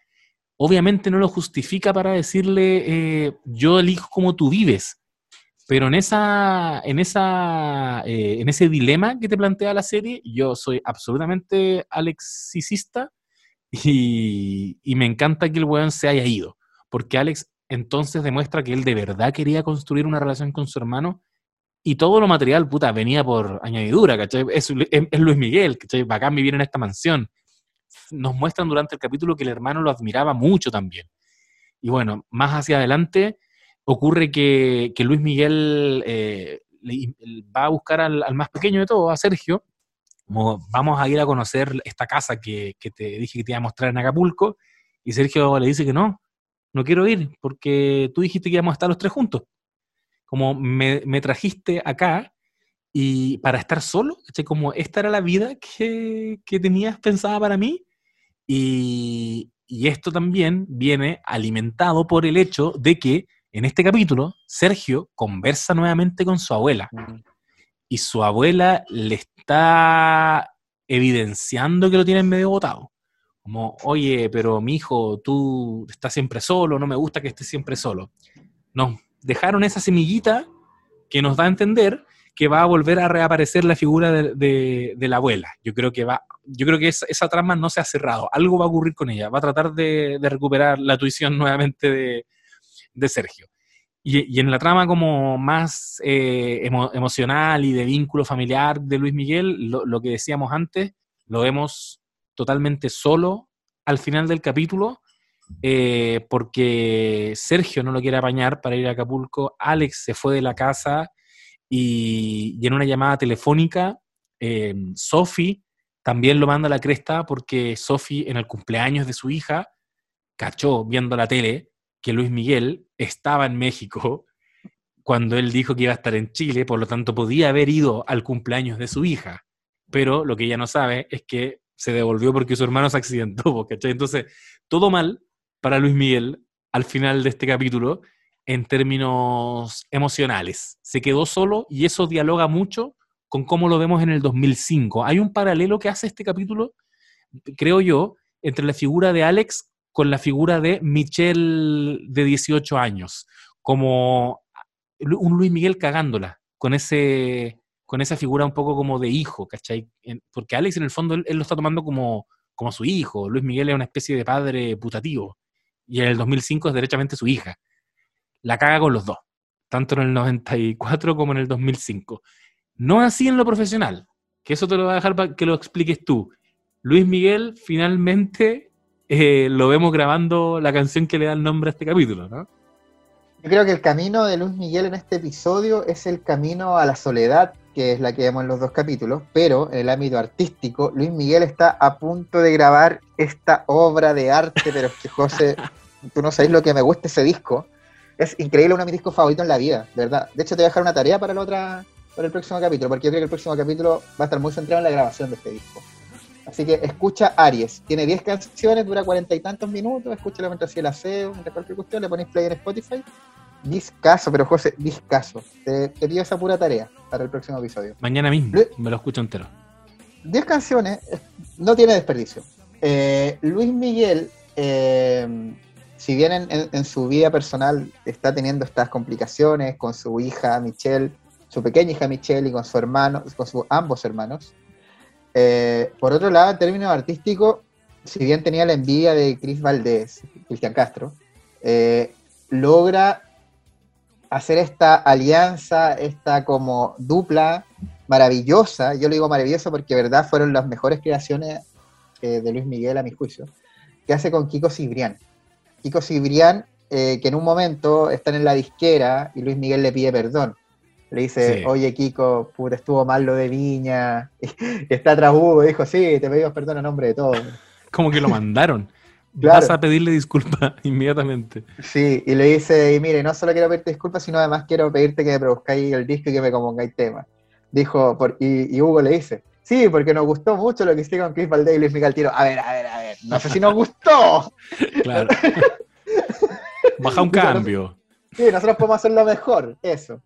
Obviamente no lo justifica para decirle, eh, yo elijo cómo tú vives, pero en, esa, en, esa, eh, en ese dilema que te plantea la serie, yo soy absolutamente alexicista y, y me encanta que el weón se haya ido, porque Alex entonces demuestra que él de verdad quería construir una relación con su hermano y todo lo material, puta, venía por añadidura, ¿cachai? Es, Luis Miguel, ¿cachai? Bacán vivir en esta mansión. Nos muestran durante el capítulo que el hermano lo admiraba mucho también. Y bueno, más hacia adelante ocurre que, Luis Miguel eh, va a buscar al, más pequeño de todos, a Sergio, vamos a ir a conocer esta casa que, que te dije que te iba a mostrar en Acapulco, y Sergio le dice que no, no quiero ir, porque tú dijiste que íbamos a estar los tres juntos. Como me, me trajiste acá y para estar solo, como esta era la vida que, que tenías pensada para mí, y, y esto también viene alimentado por el hecho de que en este capítulo Sergio conversa nuevamente con su abuela y su abuela le está evidenciando que lo tienen medio botado. Como, oye, pero mi hijo, tú estás siempre solo, no me gusta que estés siempre solo. Nos dejaron esa semillita que nos da a entender que va a volver a reaparecer la figura de, de- la abuela. Yo creo que va, yo creo que esa, trama no se ha cerrado. Algo va a ocurrir con ella. Va a tratar de, de recuperar la tuición <laughs> nuevamente de, de Sergio. Y, y en la trama como más eh, emo- emocional y de vínculo familiar de Luis Miguel, lo, lo que decíamos antes, lo vemos totalmente solo al final del capítulo eh, porque Sergio no lo quiere apañar para ir a Acapulco, Alex se fue de la casa y, y en una llamada telefónica, eh, Sophie también lo manda a la cresta porque Sophie en el cumpleaños de su hija cachó viendo la tele que Luis Miguel estaba en México cuando él dijo que iba a estar en Chile, por lo tanto podía haber ido al cumpleaños de su hija, pero lo que ella no sabe es que se devolvió porque su hermano se accidentó, <laughs> ¿cachai? Entonces, todo mal para Luis Miguel al final de este capítulo en términos emocionales. Se quedó solo y eso dialoga mucho con cómo lo vemos en el 2005. Hay un paralelo que hace este capítulo, creo yo, entre la figura de Alex con la figura de Michelle de 18 años, como un Luis Miguel cagándola, con ese con esa figura un poco como de hijo, ¿cachai? Porque Alex en el fondo él, él lo está tomando como, como su hijo, Luis Miguel es una especie de padre putativo, y en el 2005 es derechamente su hija. La caga con los dos, tanto en el 94 como en el 2005. No así en lo profesional, que eso te lo voy a dejar para que lo expliques tú. Luis Miguel finalmente eh, lo vemos grabando la canción que le da el nombre a este capítulo, ¿no? Yo creo que el camino de Luis Miguel en este episodio es el camino a la soledad, que es la que vemos en los dos capítulos, pero en el ámbito artístico, Luis Miguel está a punto de grabar esta obra de arte, pero es que José, <laughs> tú no sabes lo que me gusta ese disco. Es increíble, uno de mis discos favoritos en la vida, de verdad. De hecho, te voy a dejar una tarea para, la otra, para el próximo capítulo, porque yo creo que el próximo capítulo va a estar muy centrado en la grabación de este disco. Así que escucha Aries. Tiene 10 canciones, dura cuarenta y tantos minutos. Escúchalo mientras hacía el aseo, mientras cualquier cuestión. Le ponéis play en Spotify. Discaso, pero José, discaso. Te, te pido esa pura tarea para el próximo episodio. Mañana mismo Lu- me lo escucho entero. 10 canciones, eh, no tiene desperdicio. Eh, Luis Miguel, eh, si bien en, en- en su vida personal está teniendo estas complicaciones con su hija Michelle, su pequeña hija Michelle y con su hermano, con sus ambos hermanos, eh, por otro lado, en términos artísticos, si bien tenía la envidia de Chris Valdés, Cristian Castro, logra hacer esta alianza, esta como dupla maravillosa, yo lo digo maravillosa porque verdad fueron las mejores creaciones eh, de Luis Miguel a mi juicio, que hace con Kiko Cibrián. Kiko Cibrián, eh, que en un momento están en la disquera y Luis Miguel le pide perdón. Le dice, Sí. oye Kiko, puta, estuvo mal lo de Viña, y <laughs> está tras Hugo, dijo, sí, te pedimos perdón a nombre de todos. <laughs> Como que lo mandaron. Claro. Vas a pedirle disculpas <laughs> inmediatamente. Sí, y le dice, y mire, no solo quiero pedirte disculpas, sino además quiero pedirte que me produzcáis el disco y que me compongáis temas. Dijo, por, y, y Hugo le dice, sí, porque nos gustó mucho lo que hiciste con Chris Valdés y Luis Miguel Tiro. A ver, a ver, a ver, no sé si nos gustó. Claro. <laughs> Baja un cambio. Sí, nosotros podemos hacerlo mejor, eso.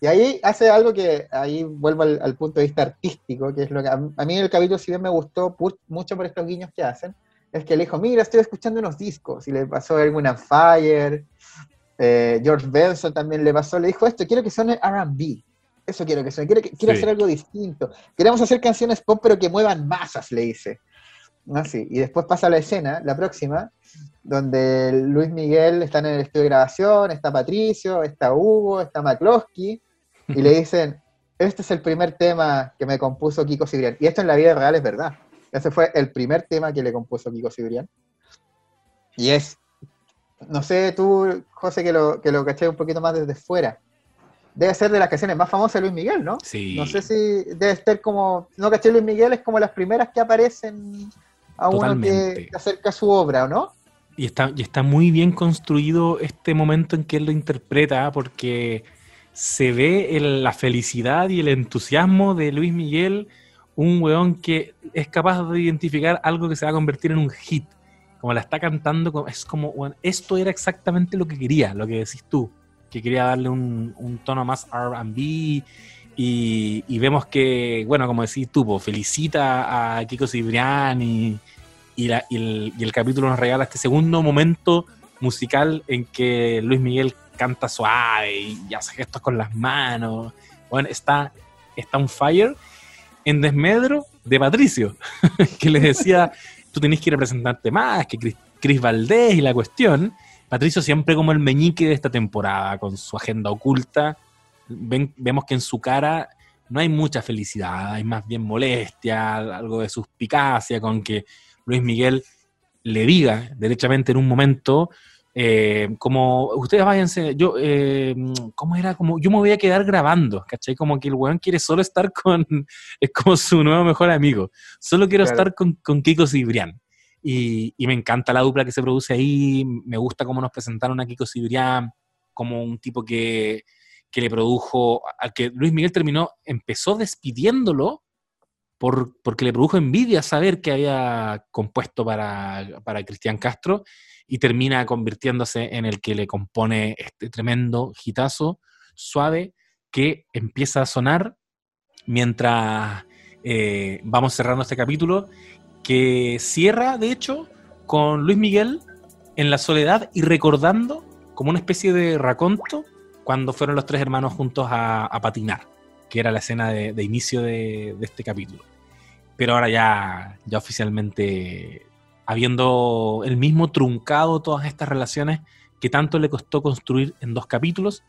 Y ahí hace algo que, ahí vuelvo al, al punto de vista artístico, que es lo que a, a mí el capítulo, si bien me gustó mucho por estos guiños que hacen, es que le dijo, mira, estoy escuchando unos discos, y le pasó Erwin and Fire, eh, George Benson también le pasó, le dijo esto, quiero que suene R&B, eso quiero que suene, quiero, que- quiero Sí. hacer algo distinto, queremos hacer canciones pop pero que muevan masas, le dice. Así, y después pasa la escena, la próxima, donde Luis Miguel está en el estudio de grabación, está Patricio, está Hugo, está McCloskey, y le <laughs> dicen, este es el primer tema que me compuso Kiko Cibrián. Y esto en la vida real es verdad. Ese fue el primer tema que le compuso Kiko Cibrián. Y es, no sé tú, José, que lo, que lo caché un poquito más desde fuera. Debe ser de las canciones más famosas de Luis Miguel, ¿no? Sí. No sé si debe estar como, no caché Luis Miguel, es como las primeras que aparecen a uno que, que acerca a su obra, ¿o no? Y está, y está muy bien construido este momento en que él lo interpreta, porque se ve el- la felicidad y el entusiasmo de Luis Miguel, un weón que es capaz de identificar algo que se va a convertir en un hit. Como la está cantando, es como, weón, esto era exactamente lo que quería, lo que decís tú, que quería darle un, tono más RB. Y, vemos que, bueno, como decís tú, po, felicita a Kiko el, y el capítulo nos regala este segundo momento musical en que Luis Miguel canta suave y hace gestos con las manos. Bueno, está, está un fire en desmedro de Patricio, <laughs> que le decía, tú tenés que ir a presentarte más, que Cris, Cris Valdés y la cuestión. Patricio siempre como el meñique de esta temporada, con su agenda oculta. Ven- vemos que en su cara no hay mucha felicidad, hay más bien molestia, algo de suspicacia con que Luis Miguel le diga derechamente en un momento, eh, como ustedes váyanse, yo, eh, ¿cómo era? Como yo me voy a quedar grabando, ¿cachai? Como que el weón quiere solo estar con, <laughs> es como su nuevo mejor amigo, solo quiero Claro. estar con, con Kiko Cibrián. Y, y me encanta la dupla que se produce ahí, me gusta cómo nos presentaron a Kiko Cibrián, como un tipo que, que le produjo, al que Luis Miguel terminó, empezó despidiéndolo por, porque le produjo envidia saber que había compuesto para, para Cristian Castro y termina convirtiéndose en el que le compone este tremendo hitazo suave que empieza a sonar mientras eh, vamos cerrando este capítulo, que cierra, de hecho, con Luis Miguel en la soledad y recordando como una especie de raconto cuando fueron los tres hermanos juntos a, patinar, que era la escena de, de inicio de, de este capítulo. Pero ahora ya, ya oficialmente, habiendo el mismo truncado todas estas relaciones que tanto le costó construir en dos capítulos,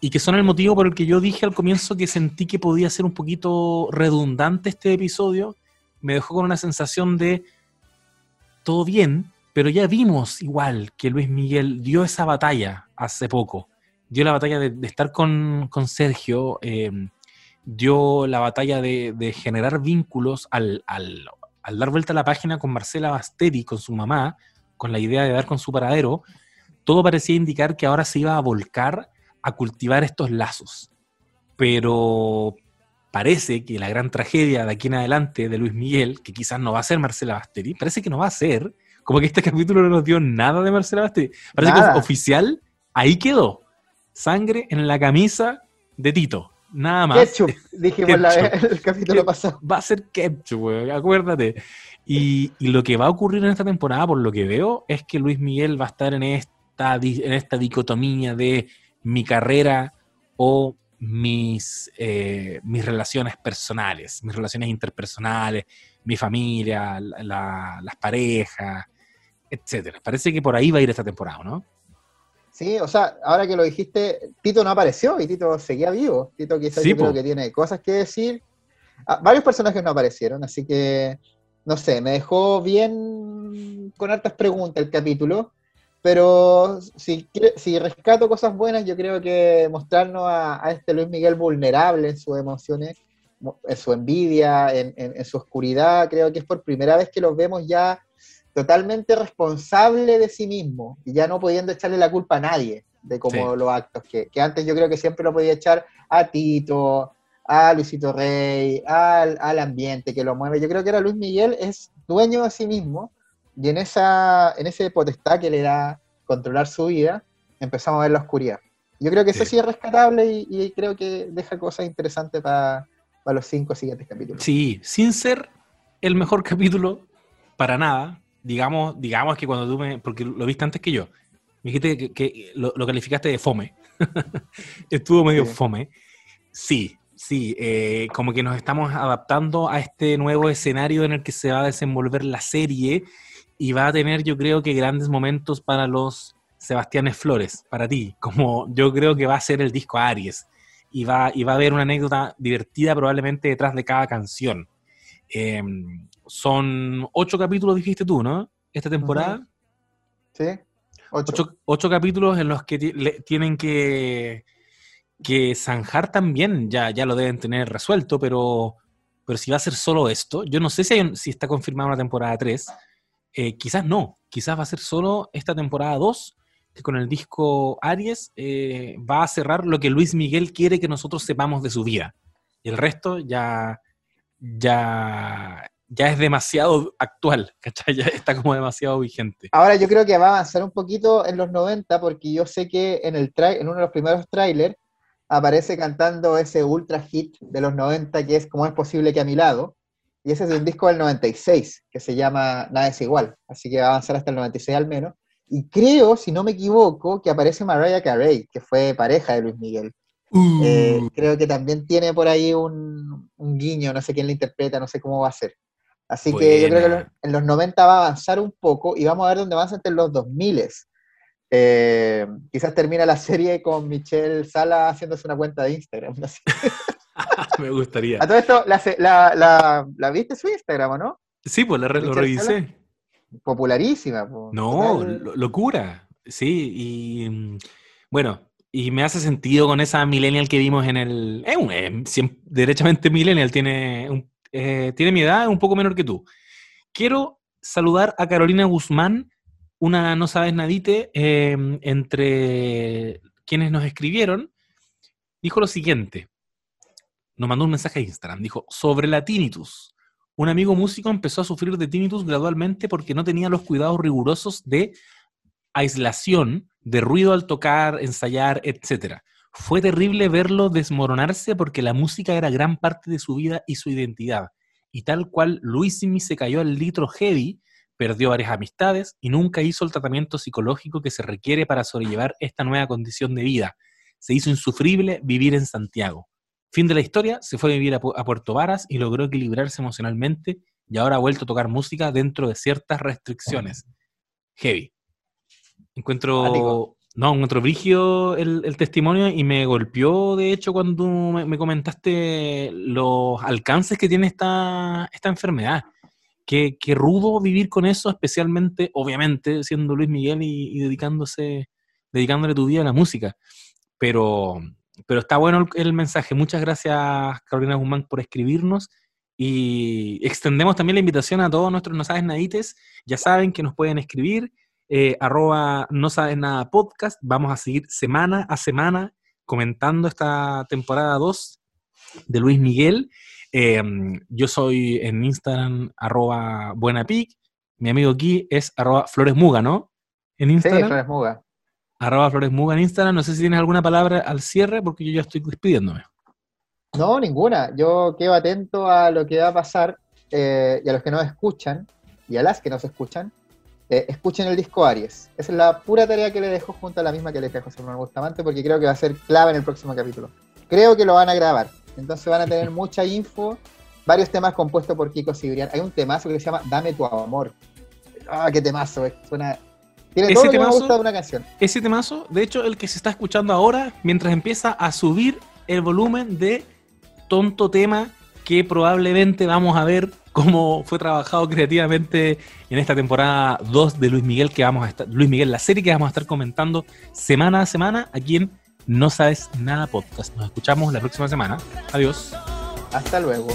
y que son el motivo por el que yo dije al comienzo que sentí que podía ser un poquito redundante este episodio, me dejó con una sensación de todo bien, pero ya vimos igual que Luis Miguel dio esa batalla hace poco. Dio la batalla de, estar con, con Sergio, eh, dio la batalla de, generar vínculos al- al dar vuelta a la página con Marcela Basteri, con su mamá, con la idea de dar con su paradero. Todo parecía indicar que ahora se iba a volcar a cultivar estos lazos. Pero parece que la gran tragedia de aquí en adelante de Luis Miguel, que quizás no va a ser Marcela Basteri, parece que no va a ser, como que este <laughs> capítulo no nos dio nada de Marcela Basteri. Parece Nada. que oficial, ahí quedó. Sangre en la camisa de Tito. Nada más. Ketchup, dijimos la- <laughs> el capítulo Ketchup. pasado. Va a ser ketchup, acuérdate. Y, y lo que va a ocurrir en esta temporada, por lo que veo, es que Luis Miguel va a estar en esta, en esta dicotomía de mi carrera o mis, eh, mis relaciones personales, mis relaciones interpersonales, mi familia, la- la- las parejas, etcétera. Parece que por ahí va a ir esta temporada, ¿no? Sí, o sea, ahora que lo dijiste, Tito no apareció y Tito seguía vivo. Tito quizás Sí, yo creo que tiene cosas que decir. Ah, varios personajes no aparecieron, así que, no sé, me dejó bien con hartas preguntas el capítulo, pero si, si rescato cosas buenas, yo creo que mostrarnos a, a este Luis Miguel vulnerable en sus emociones, mo- en su envidia, en, en- en su oscuridad, creo que es por primera vez que los vemos ya totalmente responsable de sí mismo y ya no pudiendo echarle la culpa a nadie de como Sí. los actos que, que antes yo creo que siempre lo podía echar a Tito, a Luisito Rey, al, al ambiente que lo mueve. Yo creo que ahora Luis Miguel es dueño de sí mismo y en esa en ese potestad que le da controlar su vida, empezamos a ver la oscuridad. Yo creo que eso Sí. sí es rescatable y, y creo que deja cosas interesantes para los cinco siguientes capítulos. Sí, sin ser el mejor <laughs> capítulo para nada. Digamos, digamos que cuando tú me. Porque lo viste antes que yo. Me dijiste que, que lo, lo calificaste de fome. <laughs> Estuvo medio Sí. fome. Sí, sí. eh, como que nos estamos adaptando a este nuevo escenario en el que se va a desenvolver la serie y va a tener, yo creo que, grandes momentos para los Sebastianes Flores, para ti. Como yo creo que va a ser el disco Aries y va, y va a haber una anécdota divertida probablemente detrás de cada canción. Eh, son ocho capítulos, dijiste tú, ¿no? Esta temporada. ¿Sí? Ocho. Ocho, ocho capítulos en los que le- tienen que, que zanjar también, ya, ya lo deben tener resuelto, pero, pero si va a ser solo esto, yo no sé si, hay si está confirmada una temporada 3, eh, quizás no, quizás va a ser solo esta temporada 2, que con el disco Aries eh, va a cerrar lo que Luis Miguel quiere que nosotros sepamos de su vida. Y el resto ya, ya, ya es demasiado actual, <laughs> ¿cachai? Ya está como demasiado vigente. Ahora yo creo que va a avanzar un poquito en los 90 porque yo sé que en, el trai- en uno de los primeros trailers aparece cantando ese ultra hit de los 90 que es Como es posible que a mi lado. Y ese es de un disco del 96 que se llama Nada es igual. Así que va a avanzar hasta el 96 al menos. Y creo, si no me equivoco, que aparece Mariah Carey, que fue pareja de Luis Miguel. Eh, creo que también tiene por ahí un, un guiño, no sé quién le interpreta, no sé cómo va a ser. Así que yo creo que en los 90 va a avanzar un poco y vamos a ver dónde avanza entre los 2000. Eh, quizás termina la serie con Michelle Sala haciéndose una cuenta de Instagram. no. <laughs> Me gustaría. A todo esto, la, la, la- la viste su Instagram, ¿o no? Sí, pues la, lo revisé. popularísima. po. No, Total. locura. Sí, y bueno, y me hace sentido con esa millennial que vimos en el. Es un, es siem- derechamente millennial, tiene, un- eh, tiene mi edad, es un poco menor que tú. Quiero saludar a Carolina Guzmán, una no sabes nadite, eh, entre quienes nos escribieron. Dijo lo siguiente: nos mandó un mensaje a Instagram. Dijo: Sobre la tinnitus. Un amigo músico empezó a sufrir de tinnitus gradualmente porque no tenía los cuidados rigurosos de aislación, de ruido al tocar, ensayar, etc. Fue terrible verlo desmoronarse porque la música era gran parte de su vida y su identidad. Y tal cual Luisimi se cayó al litro heavy, perdió varias amistades y nunca hizo el tratamiento psicológico que se requiere para sobrellevar esta nueva condición de vida. Se hizo insufrible vivir en Santiago. Fin de la historia, se fue a vivir a, a Puerto Varas y logró equilibrarse emocionalmente y ahora ha vuelto a tocar música dentro de ciertas restricciones. Heavy. Encuentro. No, encuentro brigio el, el testimonio y me golpeó, de hecho, cuando me, me comentaste los alcances que tiene esta, esta enfermedad. Qué, qué rudo vivir con eso, especialmente, obviamente, siendo Luis Miguel y, dedicándose, dedicándole tu vida a la música. Pero, pero está bueno el, el mensaje. Muchas gracias, Carolina Guzmán, por escribirnos. Y extendemos también la invitación a todos nuestros No Sabes Nadites. Ya saben que nos pueden escribir, eh, arroba No Sabes Nada Podcast. Vamos a seguir semana a semana comentando esta temporada 2 de Luis Miguel. Eh, yo soy en Instagram, arroba buenapic. Mi amigo aquí es arroba Flores Muga, ¿no? En Sí, Instagram. Flores Muga. arroba Flores Muga en Instagram. No sé si tienes alguna palabra al cierre porque yo ya estoy despidiéndome. No, ninguna. Yo quedo atento a lo que va a pasar eh, y a los que nos escuchan y a las que nos escuchan, eh, escuchen el disco Aries. Esa es la pura tarea que le dejo junto a la misma que le dejo a José Manuel Bustamante porque creo que va a ser clave en el próximo capítulo. Creo que lo van a grabar. Entonces van a tener <laughs> mucha info, varios temas compuestos por Kiko Cibrián. Hay un temazo que se llama Dame tu amor. Ah, qué temazo. eh. Suena... Tiene Ese todo lo que me temazo- gusta de una canción. Ese temazo, de hecho, el que se está escuchando ahora, mientras empieza a subir el volumen de tonto tema que probablemente vamos a ver cómo fue trabajado creativamente en esta temporada 2 de Luis Miguel que vamos a estar, Luis Miguel, la serie que vamos a estar comentando semana a semana aquí en No Sabes Nada Podcast. Nos escuchamos la próxima semana. Adiós. Hasta luego.